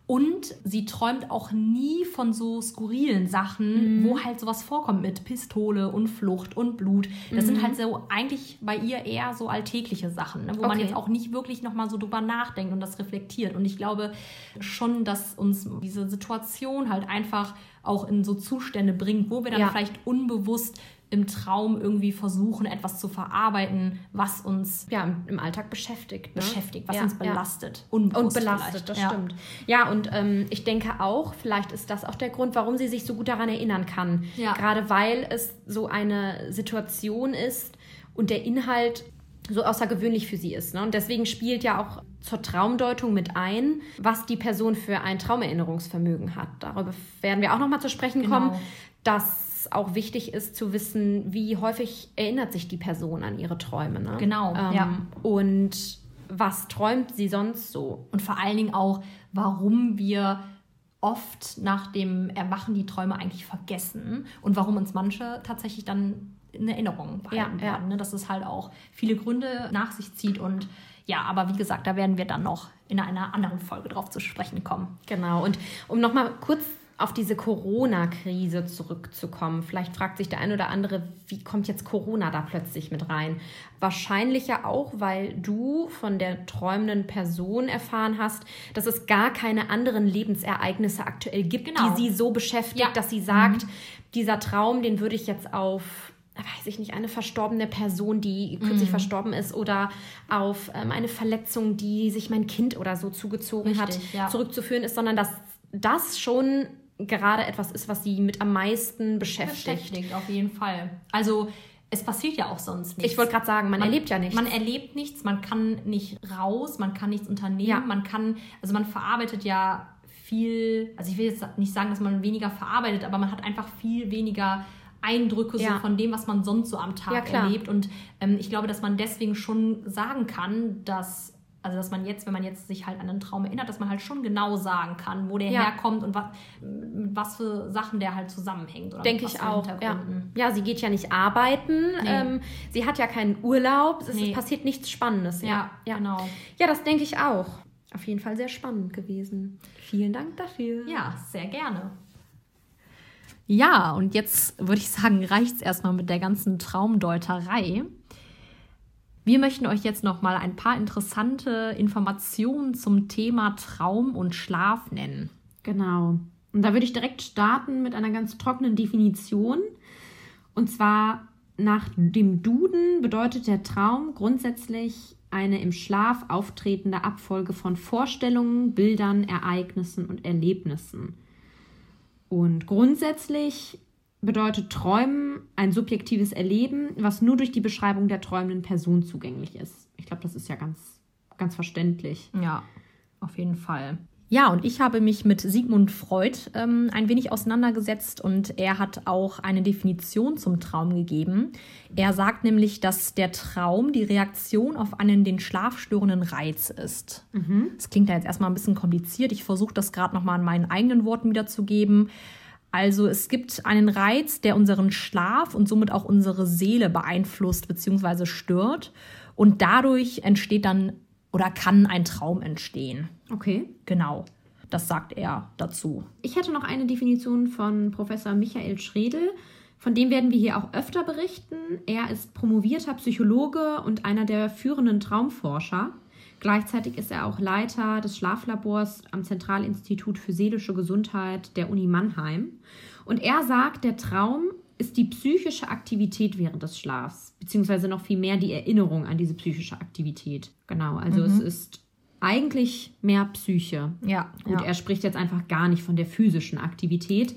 Und sie träumt auch nie von so skurrilen Sachen, mhm. wo halt sowas vorkommt mit Pistole und Flucht und Blut. Das mhm. sind halt so eigentlich bei ihr eher so alltägliche Sachen, ne, wo okay. man jetzt auch nicht wirklich nochmal so drüber nachdenkt und das reflektiert. Und ich glaube schon, dass uns diese Situation halt einfach auch in so Zustände bringt, wo wir dann ja. vielleicht unbewusst im Traum irgendwie versuchen, etwas zu verarbeiten, was uns ja, im Alltag beschäftigt. Ne? Beschäftigt, was ja, uns belastet. Ja. Und belastet, das ja. stimmt. Ja, und ähm, ich denke auch, vielleicht ist das auch der Grund, warum sie sich so gut daran erinnern kann. Ja. Gerade weil es so eine Situation ist und der Inhalt so außergewöhnlich für sie ist. Ne? Und deswegen spielt ja auch zur Traumdeutung mit ein, was die Person für ein Traumerinnerungsvermögen hat. Darüber werden wir auch noch mal zu sprechen genau. kommen, auch wichtig ist zu wissen, wie häufig erinnert sich die Person an ihre Träume. Ne? Genau, ähm, ja. Und was träumt sie sonst so? Und vor allen Dingen auch, warum wir oft nach dem Erwachen die Träume eigentlich vergessen und warum uns manche tatsächlich dann in Erinnerung behalten ja, werden. Ja. Ne? Dass es halt auch viele Gründe nach sich zieht und ja, aber wie gesagt, da werden wir dann noch in einer anderen Folge drauf zu sprechen kommen. Genau. Und um nochmal kurz auf diese Corona-Krise zurückzukommen. Vielleicht fragt sich der ein oder andere, wie kommt jetzt Corona da plötzlich mit rein? Wahrscheinlich ja auch, weil du von der träumenden Person erfahren hast, dass es gar keine anderen Lebensereignisse aktuell gibt, genau. die sie so beschäftigt, ja. dass sie sagt, mhm. dieser Traum, den würde ich jetzt auf weiß ich nicht, eine verstorbene Person, die kürzlich mhm. verstorben ist oder auf ähm, eine Verletzung, die sich mein Kind oder so zugezogen Richtig, hat, ja. zurückzuführen ist, sondern dass das schon gerade etwas ist, was sie mit am meisten beschäftigt. Beschäftigt, auf jeden Fall. Also es passiert ja auch sonst nichts. Ich wollte gerade sagen, man, man, erlebt ja nichts. Man erlebt nichts, man kann nicht raus, man kann nichts unternehmen, ja. man kann, also man verarbeitet ja viel, also ich will jetzt nicht sagen, dass man weniger verarbeitet, aber man hat einfach viel weniger Eindrücke ja. so von dem, was man sonst so am Tag ja, erlebt. Und ähm, ich glaube, dass man deswegen schon sagen kann, dass also dass man jetzt, wenn man jetzt sich halt an einen Traum erinnert, dass man halt schon genau sagen kann, wo der ja. herkommt und was, mit was für Sachen der halt zusammenhängt. Denke ich auch. Ja. ja. sie geht ja nicht arbeiten, nee. ähm, sie hat ja keinen Urlaub, es nee. passiert nichts Spannendes. Ja, ja, genau. Ja, das denke ich auch. Auf jeden Fall sehr spannend gewesen. Vielen Dank dafür. Ja, sehr gerne. Ja, und jetzt würde ich sagen, reicht es erstmal mit der ganzen Traumdeuterei. Wir möchten euch jetzt noch mal ein paar interessante Informationen zum Thema Traum und Schlaf nennen. Genau. Und da würde ich direkt starten mit einer ganz trockenen Definition. Und zwar nach dem Duden bedeutet der Traum grundsätzlich eine im Schlaf auftretende Abfolge von Vorstellungen, Bildern, Ereignissen und Erlebnissen. Und grundsätzlich bedeutet Träumen ein subjektives Erleben, was nur durch die Beschreibung der träumenden Person zugänglich ist. Ich glaube, das ist ja ganz, ganz verständlich. Ja, auf jeden Fall. Ja, und ich habe mich mit Sigmund Freud ähm, ein wenig auseinandergesetzt und er hat auch eine Definition zum Traum gegeben. Er sagt nämlich, dass der Traum die Reaktion auf einen den Schlaf störenden Reiz ist. Mhm. Das klingt ja jetzt erstmal ein bisschen kompliziert. Ich versuche das gerade nochmal in meinen eigenen Worten wiederzugeben. Also es gibt einen Reiz, der unseren Schlaf und somit auch unsere Seele beeinflusst bzw. stört. Und dadurch entsteht dann oder kann ein Traum entstehen. Okay. Genau. Das sagt er dazu. Ich hätte noch eine Definition von Professor Michael Schredel. Von dem werden wir hier auch öfter berichten. Er ist promovierter Psychologe und einer der führenden Traumforscher. Gleichzeitig ist er auch Leiter des Schlaflabors am Zentralinstitut für seelische Gesundheit der Uni Mannheim. Und er sagt, der Traum ist die psychische Aktivität während des Schlafs, beziehungsweise noch viel mehr die Erinnerung an diese psychische Aktivität. Genau, also mhm. es ist eigentlich mehr Psyche. Ja. Gut, ja. er spricht jetzt einfach gar nicht von der physischen Aktivität,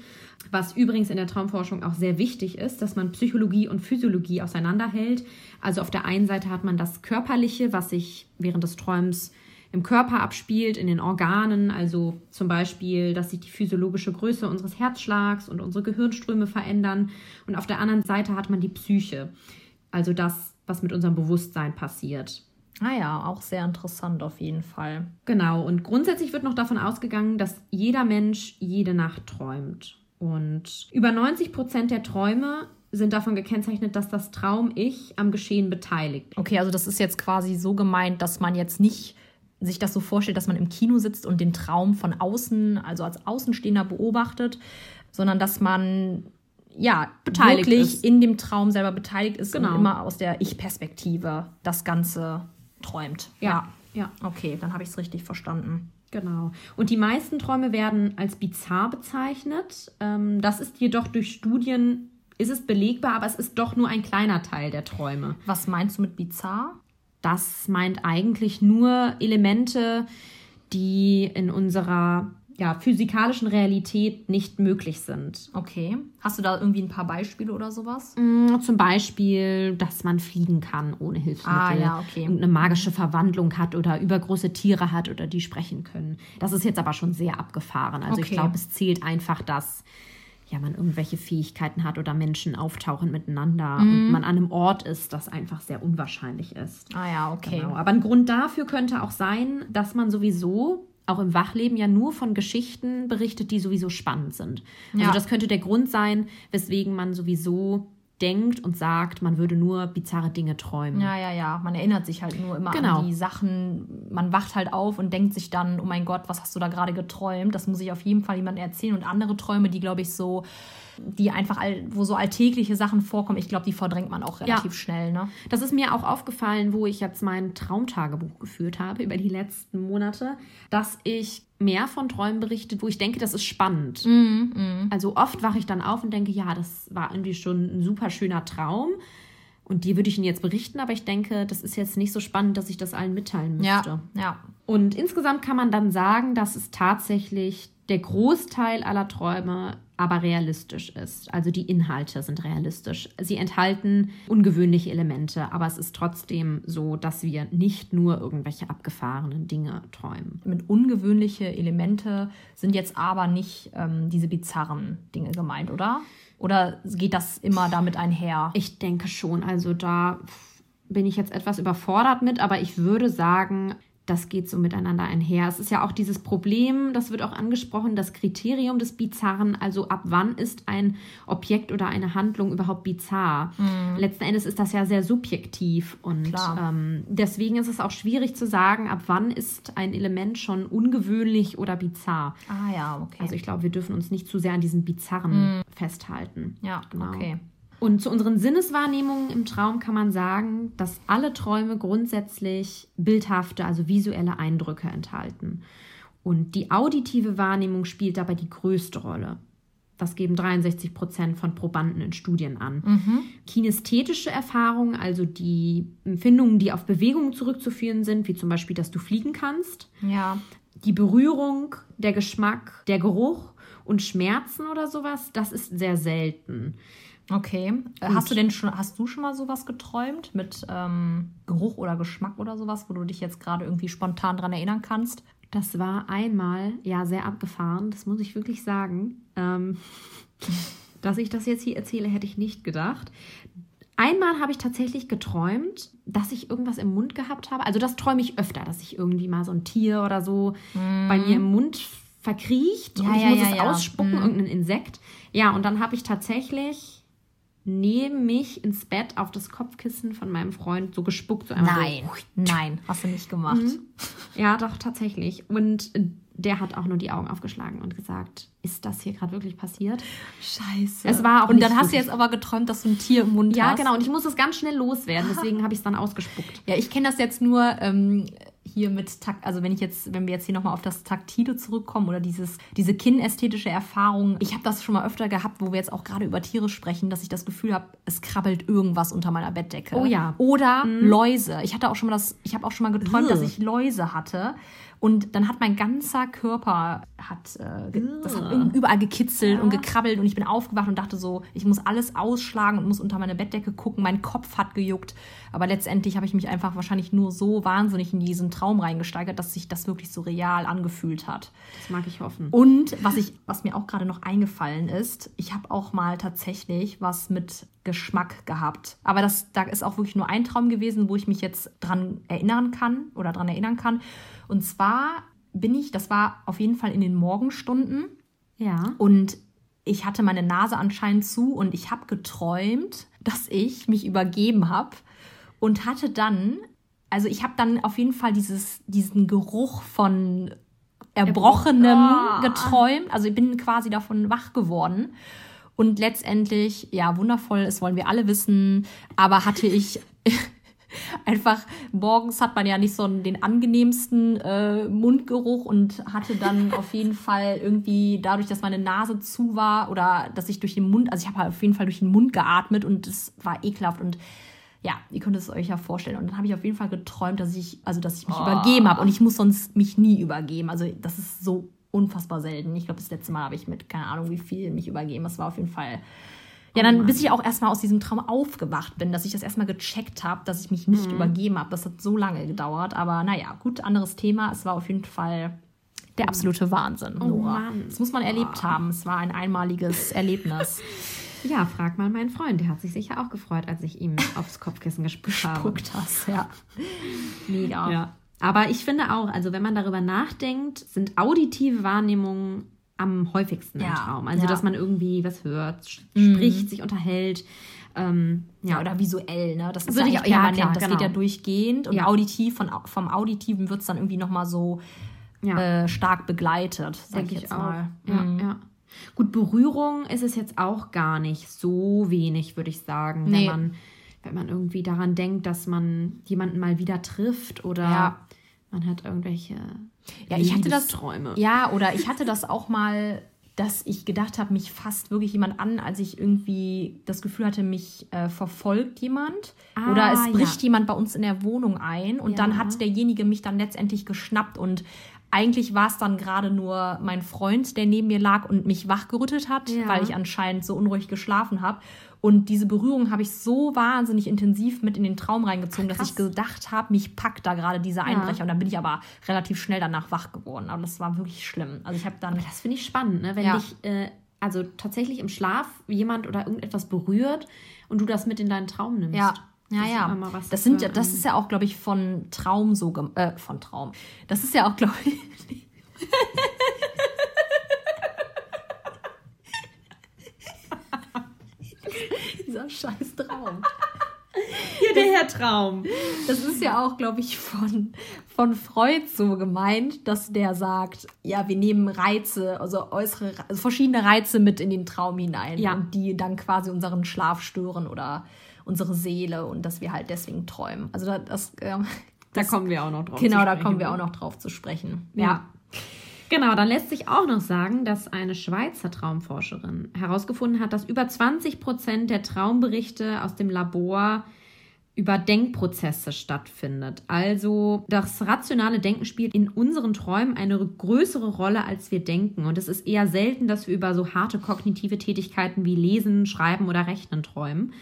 was übrigens in der Traumforschung auch sehr wichtig ist, dass man Psychologie und Physiologie auseinanderhält. Also auf der einen Seite hat man das Körperliche, was sich während des Träums im Körper abspielt, in den Organen, also zum Beispiel, dass sich die physiologische Größe unseres Herzschlags und unsere Gehirnströme verändern. Und auf der anderen Seite hat man die Psyche, also das, was mit unserem Bewusstsein passiert. Ah ja, auch sehr interessant auf jeden Fall. Genau, und grundsätzlich wird noch davon ausgegangen, dass jeder Mensch jede Nacht träumt. Und über 90 Prozent der Träume sind davon gekennzeichnet, dass das Traum-Ich am Geschehen beteiligt. Okay, also das ist jetzt quasi so gemeint, dass man jetzt nicht sich das so vorstellt, dass man im Kino sitzt und den Traum von außen, also als Außenstehender beobachtet, sondern dass man ja beteiligt wirklich ist. in dem Traum selber beteiligt ist genau. und immer aus der Ich-Perspektive das Ganze träumt. Ja, ja. Okay, dann habe ich es richtig verstanden. Genau. Und die meisten Träume werden als bizarr bezeichnet. Ähm, das ist jedoch durch Studien, ist es belegbar, aber es ist doch nur ein kleiner Teil der Träume. Was meinst du mit bizarr? Das meint eigentlich nur Elemente, die in unserer ja, physikalischen Realität nicht möglich sind. Okay. Hast du da irgendwie ein paar Beispiele oder sowas? Mm, zum Beispiel, dass man fliegen kann ohne Hilfsmittel. Ah, ja, okay. Und eine magische Verwandlung hat oder übergroße Tiere hat oder die sprechen können. Das ist jetzt aber schon sehr abgefahren. Also okay. ich glaube, es zählt einfach, dass ja, man irgendwelche Fähigkeiten hat oder Menschen auftauchen miteinander mm. und man an einem Ort ist, das einfach sehr unwahrscheinlich ist. Ah ja, okay. Genau. Aber ein Grund dafür könnte auch sein, dass man sowieso auch im Wachleben ja nur von Geschichten berichtet, die sowieso spannend sind. Also ja. das könnte der Grund sein, weswegen man sowieso denkt und sagt, man würde nur bizarre Dinge träumen. Ja, ja, ja. Man erinnert sich halt nur immer genau. an die Sachen. Man wacht halt auf und denkt sich dann, oh mein Gott, was hast du da gerade geträumt? Das muss ich auf jeden Fall jemandem erzählen. Und andere Träume, die, glaube ich, so die einfach, all, wo so alltägliche Sachen vorkommen, ich glaube, die verdrängt man auch relativ ja. schnell. Ne? Das ist mir auch aufgefallen, wo ich jetzt mein Traumtagebuch geführt habe über die letzten Monate, dass ich mehr von Träumen berichtet, wo ich denke, das ist spannend. Mm, mm. Also oft wache ich dann auf und denke, ja, das war irgendwie schon ein super schöner Traum. Und die würde ich Ihnen jetzt berichten, aber ich denke, das ist jetzt nicht so spannend, dass ich das allen mitteilen müsste. Ja, ja. Und insgesamt kann man dann sagen, dass es tatsächlich der Großteil aller Träume aber realistisch ist. Also die Inhalte sind realistisch. Sie enthalten ungewöhnliche Elemente, aber es ist trotzdem so, dass wir nicht nur irgendwelche abgefahrenen Dinge träumen. Mit ungewöhnliche Elemente sind jetzt aber nicht ähm, diese bizarren Dinge gemeint, oder? Oder geht das immer damit einher? Ich denke schon. Also da bin ich jetzt etwas überfordert mit, aber ich würde sagen, das geht so miteinander einher. Es ist ja auch dieses Problem, das wird auch angesprochen, das Kriterium des Bizarren, also ab wann ist ein Objekt oder eine Handlung überhaupt bizarr. Mhm. Letzten Endes ist das ja sehr subjektiv und ähm, deswegen ist es auch schwierig zu sagen, ab wann ist ein Element schon ungewöhnlich oder bizarr. Ah ja, okay. Also ich glaube, wir dürfen uns nicht zu sehr an diesem Bizarren mhm. festhalten. Ja, genau. okay. Und zu unseren Sinneswahrnehmungen im Traum kann man sagen, dass alle Träume grundsätzlich bildhafte, also visuelle Eindrücke enthalten. Und die auditive Wahrnehmung spielt dabei die größte Rolle. Das geben 63 Prozent von Probanden in Studien an. Mhm. Kinästhetische Erfahrungen, also die Empfindungen, die auf Bewegungen zurückzuführen sind, wie zum Beispiel, dass du fliegen kannst. Ja. Die Berührung, der Geschmack, der Geruch und Schmerzen oder sowas, das ist sehr selten. Okay. Gut. Hast du denn schon, hast du schon mal sowas geträumt mit ähm, Geruch oder Geschmack oder sowas, wo du dich jetzt gerade irgendwie spontan dran erinnern kannst? Das war einmal, ja, sehr abgefahren, das muss ich wirklich sagen. Ähm, dass ich das jetzt hier erzähle, hätte ich nicht gedacht. Einmal habe ich tatsächlich geträumt, dass ich irgendwas im Mund gehabt habe. Also das träume ich öfter, dass ich irgendwie mal so ein Tier oder so mm. bei mir im Mund verkriecht ja, und ich ja, muss ja, es ausspucken, mm. irgendein Insekt. Ja, und dann habe ich tatsächlich neben mich ins Bett auf das Kopfkissen von meinem Freund so gespuckt. So nein, so. nein, hast du nicht gemacht. Mhm. Ja, doch, tatsächlich. Und der hat auch nur die Augen aufgeschlagen und gesagt, ist das hier gerade wirklich passiert? Scheiße. Es war auch und dann hast du jetzt aber geträumt, dass du ein Tier im Mund ja, hast. Ja, genau. Und ich muss es ganz schnell loswerden. Deswegen habe ich es dann ausgespuckt. Ja, ich kenne das jetzt nur ähm, hier mit Takt, also wenn ich jetzt, wenn wir jetzt hier nochmal auf das Taktile zurückkommen oder dieses, diese kinästhetische Erfahrung, ich habe das schon mal öfter gehabt, wo wir jetzt auch gerade über Tiere sprechen, dass ich das Gefühl habe, es krabbelt irgendwas unter meiner Bettdecke. Oh ja. Oder mhm. Läuse. Ich hatte auch schon mal das, ich habe auch schon mal geträumt, Ugh. dass ich Läuse hatte. Und dann hat mein ganzer Körper hat, äh, das hat überall gekitzelt ja. und gekrabbelt und ich bin aufgewacht und dachte so, ich muss alles ausschlagen und muss unter meine Bettdecke gucken. Mein Kopf hat gejuckt. Aber letztendlich habe ich mich einfach wahrscheinlich nur so wahnsinnig in diesen Traum reingesteigert, dass sich das wirklich so real angefühlt hat. Das mag ich hoffen. Und was ich, was mir auch gerade noch eingefallen ist, ich habe auch mal tatsächlich was mit Geschmack gehabt. Aber das, da ist auch wirklich nur ein Traum gewesen, wo ich mich jetzt dran erinnern kann oder dran erinnern kann. Und zwar bin ich, das war auf jeden Fall in den Morgenstunden. Ja. Und ich hatte meine Nase anscheinend zu und ich habe geträumt, dass ich mich übergeben habe und hatte dann, also ich habe dann auf jeden Fall dieses, diesen Geruch von Erbrochenem oh. geträumt. Also ich bin quasi davon wach geworden. Und letztendlich, ja, wundervoll, es wollen wir alle wissen, aber hatte ich einfach morgens hat man ja nicht so den angenehmsten äh, Mundgeruch und hatte dann auf jeden Fall irgendwie dadurch, dass meine Nase zu war oder dass ich durch den Mund, also ich habe auf jeden Fall durch den Mund geatmet und es war ekelhaft und ja, ihr könnt es euch ja vorstellen. Und dann habe ich auf jeden Fall geträumt, dass ich, also dass ich mich oh. übergeben habe und ich muss sonst mich nie übergeben. Also das ist so unfassbar selten. Ich glaube, das letzte Mal habe ich mit, keine Ahnung, wie viel mich übergeben. Das war auf jeden Fall ja, dann, oh bis ich auch erstmal aus diesem Traum aufgewacht bin, dass ich das erstmal gecheckt habe, dass ich mich nicht mhm. übergeben habe. Das hat so lange gedauert. Aber naja, gut, anderes Thema. Es war auf jeden Fall der absolute Wahnsinn, oh Nora. Oh das muss man erlebt oh. haben. Es war ein einmaliges Erlebnis. Ja, frag mal meinen Freund. Der hat sich sicher auch gefreut, als ich ihm aufs Kopfkissen gespuckt habe. Gespuckt hast, ja. Mega. Ja. Aber ich finde auch, also wenn man darüber nachdenkt, sind auditive Wahrnehmungen am häufigsten ja. im Traum. Also, ja. dass man irgendwie was hört, mhm. spricht, mhm. sich unterhält. Ähm, ja. ja. oder visuell, ne? Das ist ja, ja permanent. Klar, das genau. geht ja durchgehend. Und auditiv, von, vom Auditiven wird es dann irgendwie nochmal so äh, stark begleitet, sag Denke ich jetzt mal. Ja, mhm. ja. Gut, Berührung ist es jetzt auch gar nicht so wenig, würde ich sagen, nee. wenn man wenn man irgendwie daran denkt, dass man jemanden mal wieder trifft oder ja. Man hat irgendwelche ja, ich hatte das Träume. Ja, oder ich hatte das auch mal, dass ich gedacht habe, mich fasst wirklich jemand an, als ich irgendwie das Gefühl hatte, mich äh, verfolgt jemand ah, oder es bricht ja. jemand bei uns in der Wohnung ein und ja. dann hat derjenige mich dann letztendlich geschnappt und eigentlich war es dann gerade nur mein Freund, der neben mir lag und mich wachgerüttelt hat, Ja. weil ich anscheinend so unruhig geschlafen habe. Und diese Berührung habe ich so wahnsinnig intensiv mit in den Traum reingezogen, dass Krass. ich gedacht habe, mich packt da gerade dieser Einbrecher. Und dann bin ich aber relativ schnell danach wach geworden. Aber das war wirklich schlimm. Also ich habe dann. Das finde ich spannend, ne? wenn Ja. dich äh, also tatsächlich im Schlaf jemand oder irgendetwas berührt und du das mit in deinen Traum nimmst. Ja, ja, Das ja. was das, sind ja, das ist ja auch, glaube ich, von Traum so, äh, von Traum. Das ist ja auch, glaube ich. Dieser scheiß Traum. Hier der Herr Traum. Das ist ja auch, glaube ich, von, von Freud so gemeint, dass der sagt, ja, wir nehmen Reize, also äußere, also verschiedene Reize mit in den Traum hinein Ja. und die dann quasi unseren Schlaf stören oder unsere Seele und dass wir halt deswegen träumen. Also da- das, ähm, Da das kommen wir auch noch drauf. Genau, da kommen wir auch noch drauf zu sprechen. Ja. Genau, dann lässt sich auch noch sagen, dass eine Schweizer Traumforscherin herausgefunden hat, dass über 20 Prozent der Traumberichte aus dem Labor über Denkprozesse stattfindet. Also das rationale Denken spielt in unseren Träumen eine größere Rolle, als wir denken. Und es ist eher selten, dass wir über so harte kognitive Tätigkeiten wie Lesen, Schreiben oder Rechnen träumen.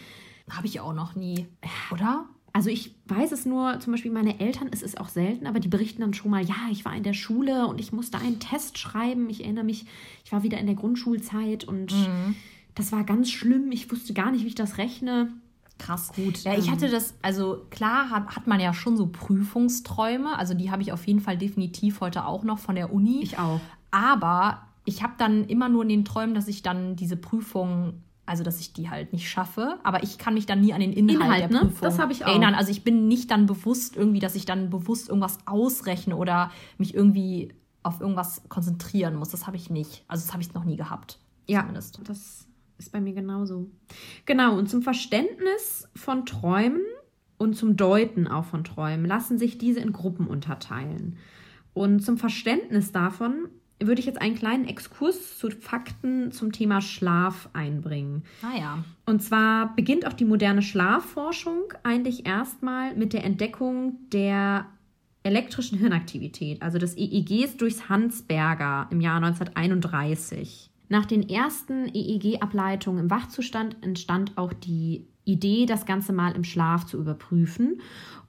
Habe ich auch noch nie. Oder? Also ich weiß es nur, zum Beispiel meine Eltern, es ist auch selten, aber die berichten dann schon mal, ja, ich war in der Schule und ich musste einen Test schreiben. Ich erinnere mich, ich war wieder in der Grundschulzeit und das war ganz schlimm. Ich wusste gar nicht, wie ich das rechne. Krass gut. Ja, ich hatte das, also klar hat, hat man ja schon so Prüfungsträume. Also die habe ich auf jeden Fall definitiv heute auch noch von der Uni. Ich auch. Aber ich habe dann immer nur in den Träumen, dass ich dann diese Prüfung, also dass ich die halt nicht schaffe. Aber ich kann mich dann nie an den Inhalt, Inhalt, der ne? Prüfung Das habe ich auch. erinnern. Also ich bin nicht dann bewusst irgendwie, dass ich dann bewusst irgendwas ausrechne oder mich irgendwie auf irgendwas konzentrieren muss. Das habe ich nicht. Also das habe ich noch nie gehabt. Ja, Zumindest. das ist bei mir genauso. Genau, und zum Verständnis von Träumen und zum Deuten auch von Träumen lassen sich diese in Gruppen unterteilen. Und zum Verständnis davon würde ich jetzt einen kleinen Exkurs zu Fakten zum Thema Schlaf einbringen. Naja. Und zwar beginnt auch die moderne Schlafforschung eigentlich erstmal mit der Entdeckung der elektrischen Hirnaktivität, also des EEGs durchs Hansberger im Jahr 1931. Nach den ersten EEG-Ableitungen im Wachzustand entstand auch die Idee, das Ganze mal im Schlaf zu überprüfen.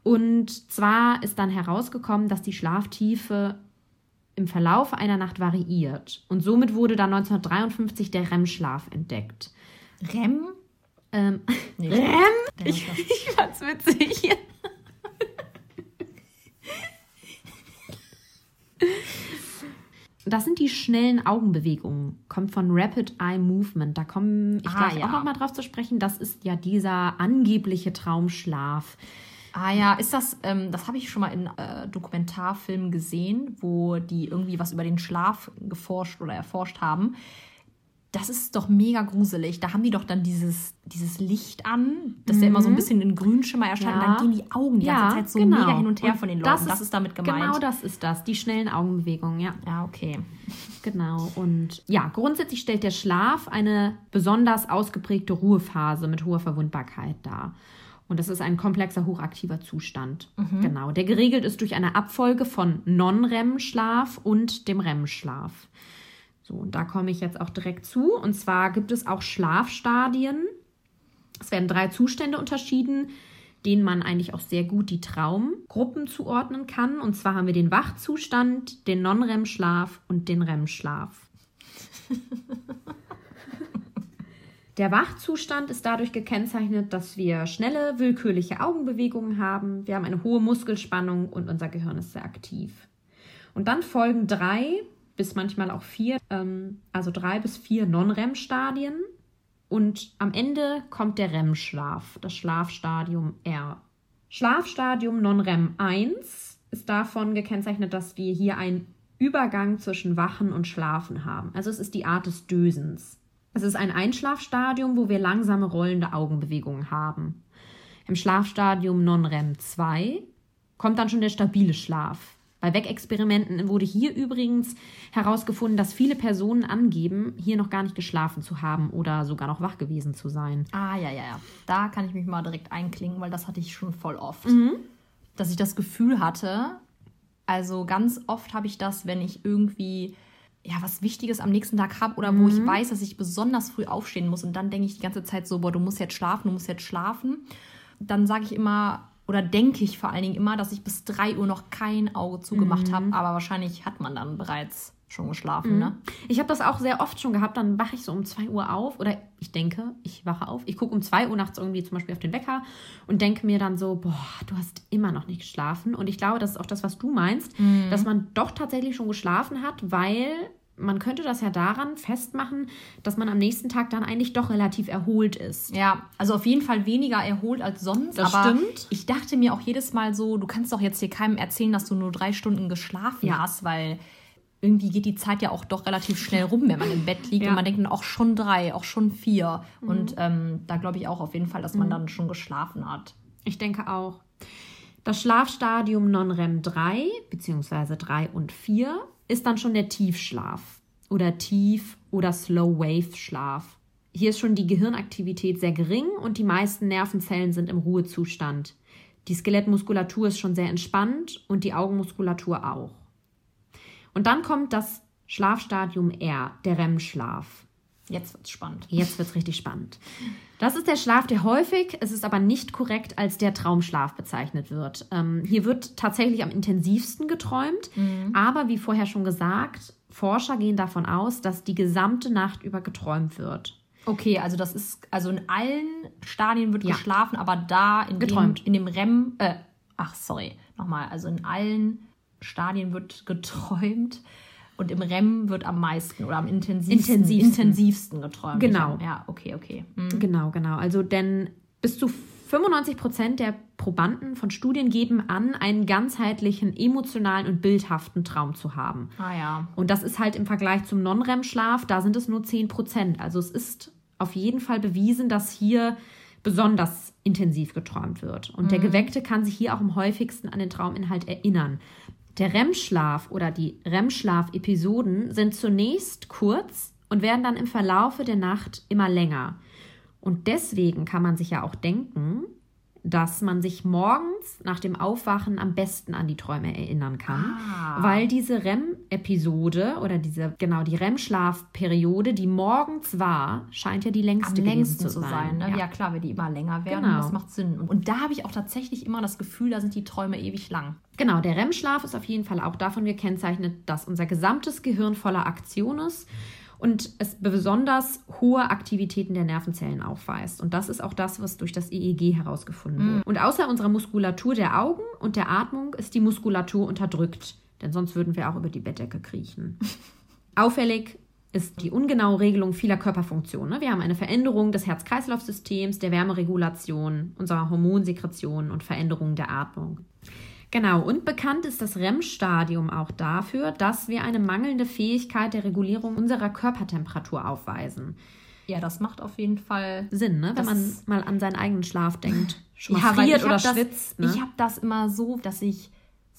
Und zwar ist dann herausgekommen, dass die Schlaftiefe im Verlauf einer Nacht variiert. Und somit wurde dann 1953 der REM-Schlaf entdeckt. Rem? Ähm, Nee. REM? Ich, ich fand's witzig. Das sind die schnellen Augenbewegungen. Kommt von Rapid Eye Movement. Da kommen ich Ah, gleich ja. auch noch mal drauf zu sprechen. Das ist ja dieser angebliche Traumschlaf. Ah ja, ist das, ähm, das habe ich schon mal in äh, Dokumentarfilmen gesehen, wo die irgendwie was über den Schlaf geforscht oder erforscht haben. Das ist doch mega gruselig. Da haben die doch dann dieses, dieses Licht an, dass der immer so ein bisschen in Grünschimmer erscheint Mhm. Ja. und dann gehen die Augen die ganze Zeit so genau. mega hin und her Und von den das Leuten. Das ist, damit gemeint. Genau das ist das. Die schnellen Augenbewegungen, ja. Ja, okay. Genau. Und ja, grundsätzlich stellt der Schlaf eine besonders ausgeprägte Ruhephase mit hoher Verwundbarkeit dar. Und das ist ein komplexer, hochaktiver Zustand. Genau. Der geregelt ist durch eine Abfolge von Non-REM-Schlaf und dem REM-Schlaf. So, und da komme ich jetzt auch direkt zu. Und zwar gibt es auch Schlafstadien. Es werden drei Zustände unterschieden, denen man eigentlich auch sehr gut die Traumgruppen zuordnen kann. Und zwar haben wir den Wachzustand, den Non-REM-Schlaf und den REM-Schlaf. Der Wachzustand ist dadurch gekennzeichnet, dass wir schnelle, willkürliche Augenbewegungen haben. Wir haben eine hohe Muskelspannung und unser Gehirn ist sehr aktiv. Und dann folgen drei bis manchmal auch vier, ähm, also drei bis vier Non-REM-Stadien. Und am Ende kommt der REM-Schlaf, das Schlafstadium R. Schlafstadium Non-REM 1 ist davon gekennzeichnet, dass wir hier einen Übergang zwischen Wachen und Schlafen haben. Also es ist die Art des Dösens. Es ist ein Einschlafstadium, wo wir langsame rollende Augenbewegungen haben. Im Schlafstadium Non-REM 2 kommt dann schon der stabile Schlaf. Bei Wegexperimenten wurde hier übrigens herausgefunden, dass viele Personen angeben, hier noch gar nicht geschlafen zu haben oder sogar noch wach gewesen zu sein. Ah, ja, ja, ja. Da kann ich mich mal direkt einklingen, weil das hatte ich schon voll oft. Mhm. Dass ich das Gefühl hatte, Also ganz oft habe ich das, wenn ich irgendwie ja, was Wichtiges am nächsten Tag habe oder wo ich weiß, dass ich besonders früh aufstehen muss und dann denke ich die ganze Zeit so, boah, du musst jetzt schlafen, du musst jetzt schlafen. Dann sage ich immer oder denke ich vor allen Dingen immer, dass ich bis 3 Uhr noch kein Auge zugemacht habe, aber wahrscheinlich hat man dann bereits schon geschlafen, ne? Ich habe das auch sehr oft schon gehabt, dann wache ich so um 2 Uhr auf oder ich denke, ich wache auf. Ich gucke um 2 Uhr nachts irgendwie zum Beispiel auf den Wecker und denke mir dann so, boah, du hast immer noch nicht geschlafen. Und ich glaube, das ist auch das, was du meinst, dass man doch tatsächlich schon geschlafen hat, weil man könnte das ja daran festmachen, dass man am nächsten Tag dann eigentlich doch relativ erholt ist. Ja, also auf jeden Fall weniger erholt als sonst. Das aber stimmt. ich dachte mir auch jedes Mal so, du kannst doch jetzt hier keinem erzählen, dass du nur drei Stunden geschlafen Ja. hast, weil irgendwie geht die Zeit ja auch doch relativ schnell rum, wenn man im Bett liegt Ja. und man denkt dann auch schon drei, auch schon vier. Und ähm, da glaube ich auch auf jeden Fall, dass man dann schon geschlafen hat. Ich denke auch. Das Schlafstadium Non-REM 3 bzw. 3 und 4 ist dann schon der Tiefschlaf oder Tief- oder Slow-Wave-Schlaf. Hier ist schon die Gehirnaktivität sehr gering und die meisten Nervenzellen sind im Ruhezustand. Die Skelettmuskulatur ist schon sehr entspannt und die Augenmuskulatur auch. Und dann kommt das Schlafstadium R, der REM-Schlaf. Jetzt wird's spannend. Jetzt wird es richtig spannend. Das ist der Schlaf, der häufig, es ist aber nicht korrekt, als der Traumschlaf bezeichnet wird. Ähm, hier wird tatsächlich am intensivsten geträumt, aber wie vorher schon gesagt, Forscher gehen davon aus, dass die gesamte Nacht über geträumt wird. Okay, also das ist, also in allen Stadien wird Ja. geschlafen, aber da in Geträumt. dem, in dem REM, äh, ach sorry, nochmal, also in allen Stadien wird geträumt und im REM wird am meisten oder am intensivsten, Intensivsten. intensivsten geträumt. Genau. Ja, okay, okay. Hm. Genau, genau. Also denn bis zu 95 Prozent der Probanden von Studien geben an, einen ganzheitlichen, emotionalen und bildhaften Traum zu haben. Ah ja. Und das ist halt im Vergleich zum Non-REM-Schlaf, da sind es nur 10 Prozent. Also es ist auf jeden Fall bewiesen, dass hier besonders intensiv geträumt wird. Und der Geweckte kann sich hier auch am häufigsten an den Trauminhalt erinnern. Der REM-Schlaf oder die REM-Schlaf-Episoden sind zunächst kurz und werden dann im Verlaufe der Nacht immer länger. Und deswegen kann man sich ja auch denken, dass man sich morgens nach dem Aufwachen am besten an die Träume erinnern kann, Ah. weil diese REM-Episode oder diese genau die REM-Schlafperiode, die morgens war, scheint ja die Am längste gewesen längsten zu sein. sein. ne? Ja. ja. klar, wenn die immer länger werden, Genau. das macht Sinn. Und, und da habe ich auch tatsächlich immer das Gefühl, da sind die Träume ewig lang. Genau, der REM-Schlaf ist auf jeden Fall auch davon gekennzeichnet, dass unser gesamtes Gehirn voller Aktion ist und es besonders hohe Aktivitäten der Nervenzellen aufweist. Und das ist auch das, was durch das EEG herausgefunden wurde. Und außer unserer Muskulatur der Augen und der Atmung ist die Muskulatur unterdrückt, denn sonst würden wir auch über die Bettdecke kriechen. Auffällig ist die ungenaue Regelung vieler Körperfunktionen. ne? Wir haben eine Veränderung des Herz-Kreislauf-Systems, der Wärmeregulation, unserer Hormonsekretion und Veränderungen der Atmung. Genau, und bekannt ist das REM-Stadium auch dafür, dass wir eine mangelnde Fähigkeit der Regulierung unserer Körpertemperatur aufweisen. Ja, das macht auf jeden Fall Sinn, ne? wenn man mal an seinen eigenen Schlaf denkt. Schon mal Ja, friert oder das, schwitzt. Ne? Ich habe das immer so, dass ich,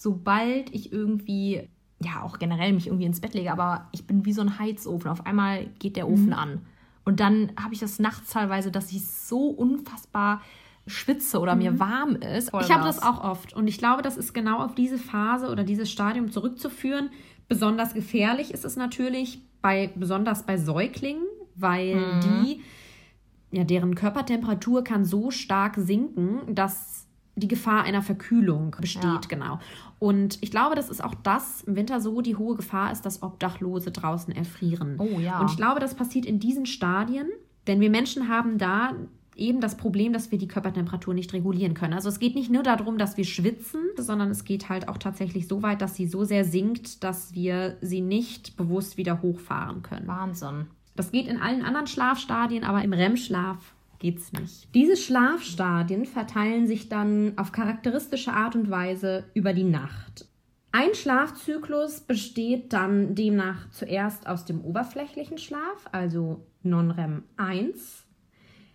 sobald ich irgendwie, ja, auch generell mich irgendwie ins Bett lege, aber ich bin wie so ein Heizofen. Auf einmal geht der Mhm. Ofen an. Und dann habe ich das nachts teilweise, dass ich so unfassbar schwitze oder mir warm ist. Mhm. Ich habe das auch oft und ich glaube, das ist genau auf diese Phase oder dieses Stadium zurückzuführen. Besonders gefährlich ist es natürlich bei besonders bei Säuglingen, weil die ja deren Körpertemperatur kann so stark sinken, dass die Gefahr einer Verkühlung besteht, Ja. genau. Und ich glaube, das ist auch das im Winter so die hohe Gefahr ist, dass Obdachlose draußen erfrieren. Oh ja. Und ich glaube, das passiert in diesen Stadien, denn wir Menschen haben da eben das Problem, dass wir die Körpertemperatur nicht regulieren können. Also es geht nicht nur darum, dass wir schwitzen, sondern es geht halt auch tatsächlich so weit, dass sie so sehr sinkt, dass wir sie nicht bewusst wieder hochfahren können. Wahnsinn. Das geht in allen anderen Schlafstadien, aber im REM-Schlaf geht's nicht. Diese Schlafstadien verteilen sich dann auf charakteristische Art und Weise über die Nacht. Ein Schlafzyklus besteht dann demnach zuerst aus dem oberflächlichen Schlaf, also Non-REM 1.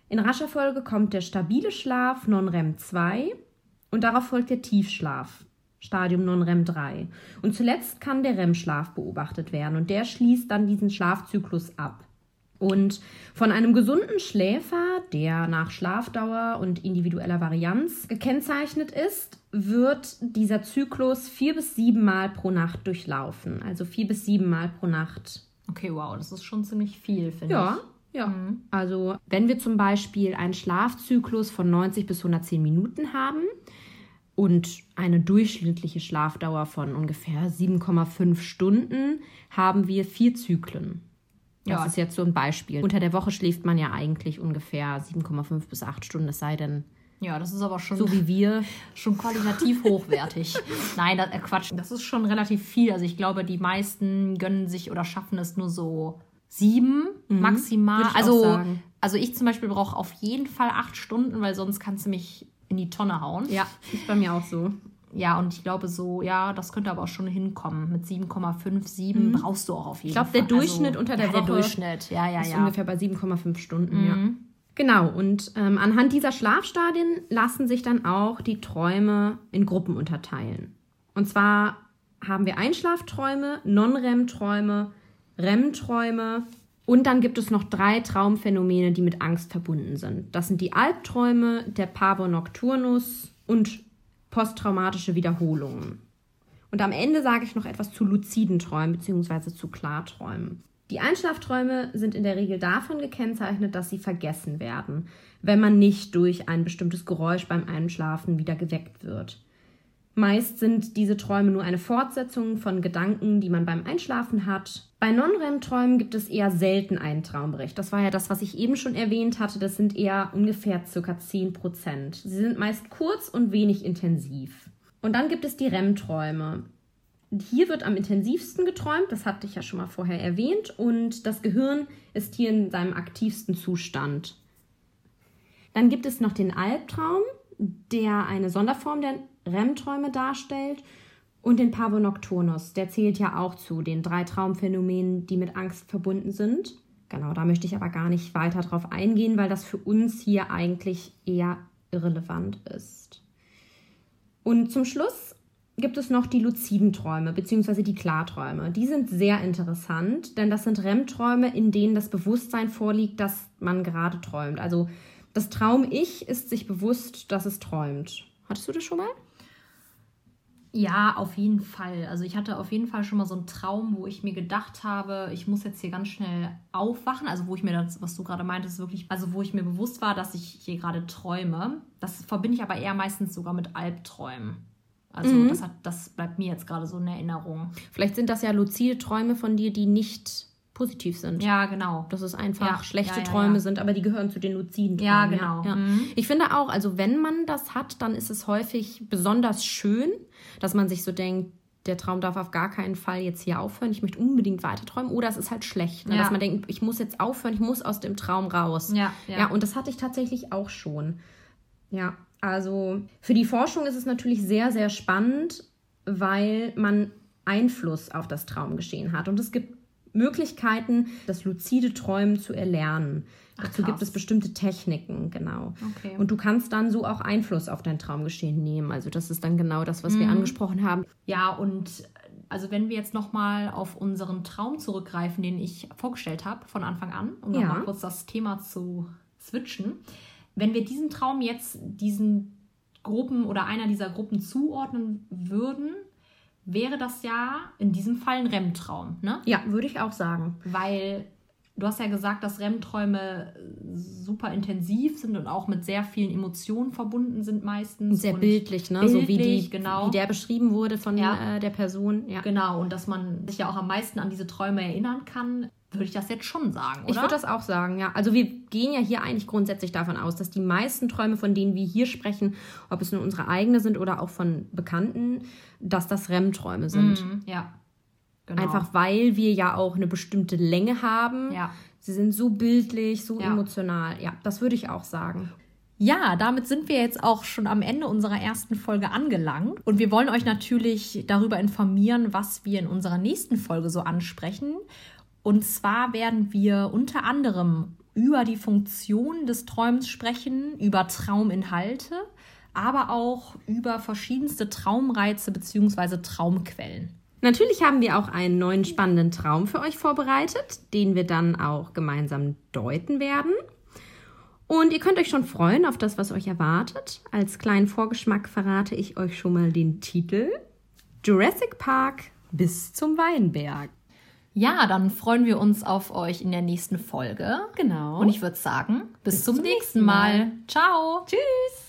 In rascher Folge kommt der stabile Schlaf Non-REM 2 und darauf folgt der Tiefschlaf, Stadium Non-REM 3. Und zuletzt kann der REM-Schlaf beobachtet werden und der schließt dann diesen Schlafzyklus ab. Und von einem gesunden Schläfer, der nach Schlafdauer und individueller Varianz gekennzeichnet ist, wird dieser Zyklus vier bis sieben Mal pro Nacht durchlaufen. Also vier bis sieben Mal pro Nacht. Okay, wow, das ist schon ziemlich viel, finde Ja, ich. ja. Also wenn wir zum Beispiel einen Schlafzyklus von 90 bis 110 Minuten haben und eine durchschnittliche Schlafdauer von ungefähr 7,5 Stunden, haben wir vier Zyklen. Das Ja. ist jetzt so ein Beispiel. Unter der Woche schläft man ja eigentlich ungefähr 7,5 bis 8 Stunden, es sei denn, Ja, das ist aber schon so wie wir. schon qualitativ hochwertig. Nein, das, äh, Quatsch. Das ist schon relativ viel. Also ich glaube, die meisten gönnen sich oder schaffen es nur so sieben maximal. Mhm. Auch also, also ich zum Beispiel brauche auf jeden Fall acht Stunden, weil sonst kannst du mich in die Tonne hauen. Ja, ist bei mir auch so. Ja, und ich glaube so, ja, das könnte aber auch schon hinkommen. Mit 7,5, 7 brauchst du auch auf jeden Mhm. Ich Fall. glaube, der Durchschnitt unter der ja, Woche Der Durchschnitt, ja, ja, ist ja. ungefähr bei 7,5 Stunden, ja. Genau, und ähm, anhand dieser Schlafstadien lassen sich dann auch die Träume in Gruppen unterteilen. Und zwar haben wir Einschlafträume, Non-REM-Träume, REM-Träume und dann gibt es noch drei Traumphänomene, die mit Angst verbunden sind. Das sind die Albträume, der Pavor Nocturnus und posttraumatische Wiederholungen. Und am Ende sage ich noch etwas zu luziden Träumen bzw. zu Klarträumen. Die Einschlafträume sind in der Regel davon gekennzeichnet, dass sie vergessen werden, wenn man nicht durch ein bestimmtes Geräusch beim Einschlafen wieder geweckt wird. Meist sind diese Träume nur eine Fortsetzung von Gedanken, die man beim Einschlafen hat. Bei Non-REM-Träumen gibt es eher selten einen Traumbericht. Das war ja das, was ich eben schon erwähnt hatte. Das sind eher ungefähr circa 10 Prozent. Sie sind meist kurz und wenig intensiv. Und dann gibt es die REM-Träume. Hier wird am intensivsten geträumt, das hatte ich ja schon mal vorher erwähnt, und das Gehirn ist hier in seinem aktivsten Zustand. Dann gibt es noch den Albtraum, der eine Sonderform der REM-Träume darstellt, und den Pavor Nocturnus, der zählt ja auch zu den drei Traumphänomenen, die mit Angst verbunden sind. Genau, da möchte ich aber gar nicht weiter drauf eingehen, weil das für uns hier eigentlich eher irrelevant ist. Und zum Schluss gibt es noch die luziden Träume bzw. die Klarträume. Die sind sehr interessant, denn das sind REM-Träume, in denen das Bewusstsein vorliegt, dass man gerade träumt. Also das Traum-Ich ist sich bewusst, dass es träumt. Hattest du das schon mal? Ja, auf jeden Fall. Also ich hatte auf jeden Fall schon mal so einen Traum, wo ich mir gedacht habe, ich muss jetzt hier ganz schnell aufwachen. Also wo ich mir das, was du gerade meintest, wirklich, also wo ich mir bewusst war, dass ich hier gerade träume. Das verbinde ich aber eher meistens sogar mit Albträumen. Also das, hat, das bleibt mir jetzt gerade so in Erinnerung. Vielleicht sind das ja luzide Träume von dir, die nicht positiv sind. Ja, genau. Dass es einfach Ja, schlechte ja, ja, Träume sind, aber die gehören zu den luziden Träumen. Ja, genau. Mhm. Ich finde auch, also wenn man das hat, dann ist es häufig besonders schön, dass man sich so denkt, der Traum darf auf gar keinen Fall jetzt hier aufhören, ich möchte unbedingt weiter träumen. Oder es ist halt schlecht, ne? Ja. dass man denkt, ich muss jetzt aufhören, ich muss aus dem Traum raus. Ja, ja. ja, und das hatte ich tatsächlich auch schon. Ja, also für die Forschung ist es natürlich sehr, sehr spannend, weil man Einfluss auf das Traumgeschehen hat. Und es gibt Möglichkeiten, das luzide Träumen zu erlernen. Dazu gibt krass. es bestimmte Techniken, genau. Okay. Und du kannst dann so auch Einfluss auf dein Traumgeschehen nehmen. Also das ist dann genau das, was wir angesprochen haben. Ja, und also wenn wir jetzt nochmal auf unseren Traum zurückgreifen, den ich vorgestellt habe von Anfang an, um Ja. nochmal kurz das Thema zu switchen. Wenn wir diesen Traum jetzt diesen Gruppen oder einer dieser Gruppen zuordnen würden, wäre das ja in diesem Fall ein REM-Traum, ne? Ja, würde ich auch sagen. Weil du hast ja gesagt, dass REM-Träume super intensiv sind und auch mit sehr vielen Emotionen verbunden sind meistens. Sehr bildlich, ne? so wie, bildlich, die, genau. wie der beschrieben wurde von Ja. äh, der Person. Ja. Genau, und dass man sich ja auch am meisten an diese Träume erinnern kann, würde ich das jetzt schon sagen, oder? Ich würde das auch sagen, ja. Also wir gehen ja hier eigentlich grundsätzlich davon aus, dass die meisten Träume, von denen wir hier sprechen, ob es nun unsere eigene sind oder auch von Bekannten, dass das REM-Träume sind. Mhm, ja. Genau. Einfach weil wir ja auch eine bestimmte Länge haben. Ja. Sie sind so bildlich, so Ja. emotional. Ja, das würde ich auch sagen. Ja, damit sind wir jetzt auch schon am Ende unserer ersten Folge angelangt. Und wir wollen euch natürlich darüber informieren, was wir in unserer nächsten Folge so ansprechen. Und zwar werden wir unter anderem über die Funktion des Träumens sprechen, über Trauminhalte, aber auch über verschiedenste Traumreize bzw. Traumquellen. Natürlich haben wir auch einen neuen spannenden Traum für euch vorbereitet, den wir dann auch gemeinsam deuten werden. Und ihr könnt euch schon freuen auf das, was euch erwartet. Als kleinen Vorgeschmack verrate ich euch schon mal den Titel Jurassic Park bis zum Weinberg. Ja, dann freuen wir uns auf euch in der nächsten Folge. Genau. Und ich würde sagen, bis, bis zum, zum, nächsten Mal. Mal. Ciao. Tschüss.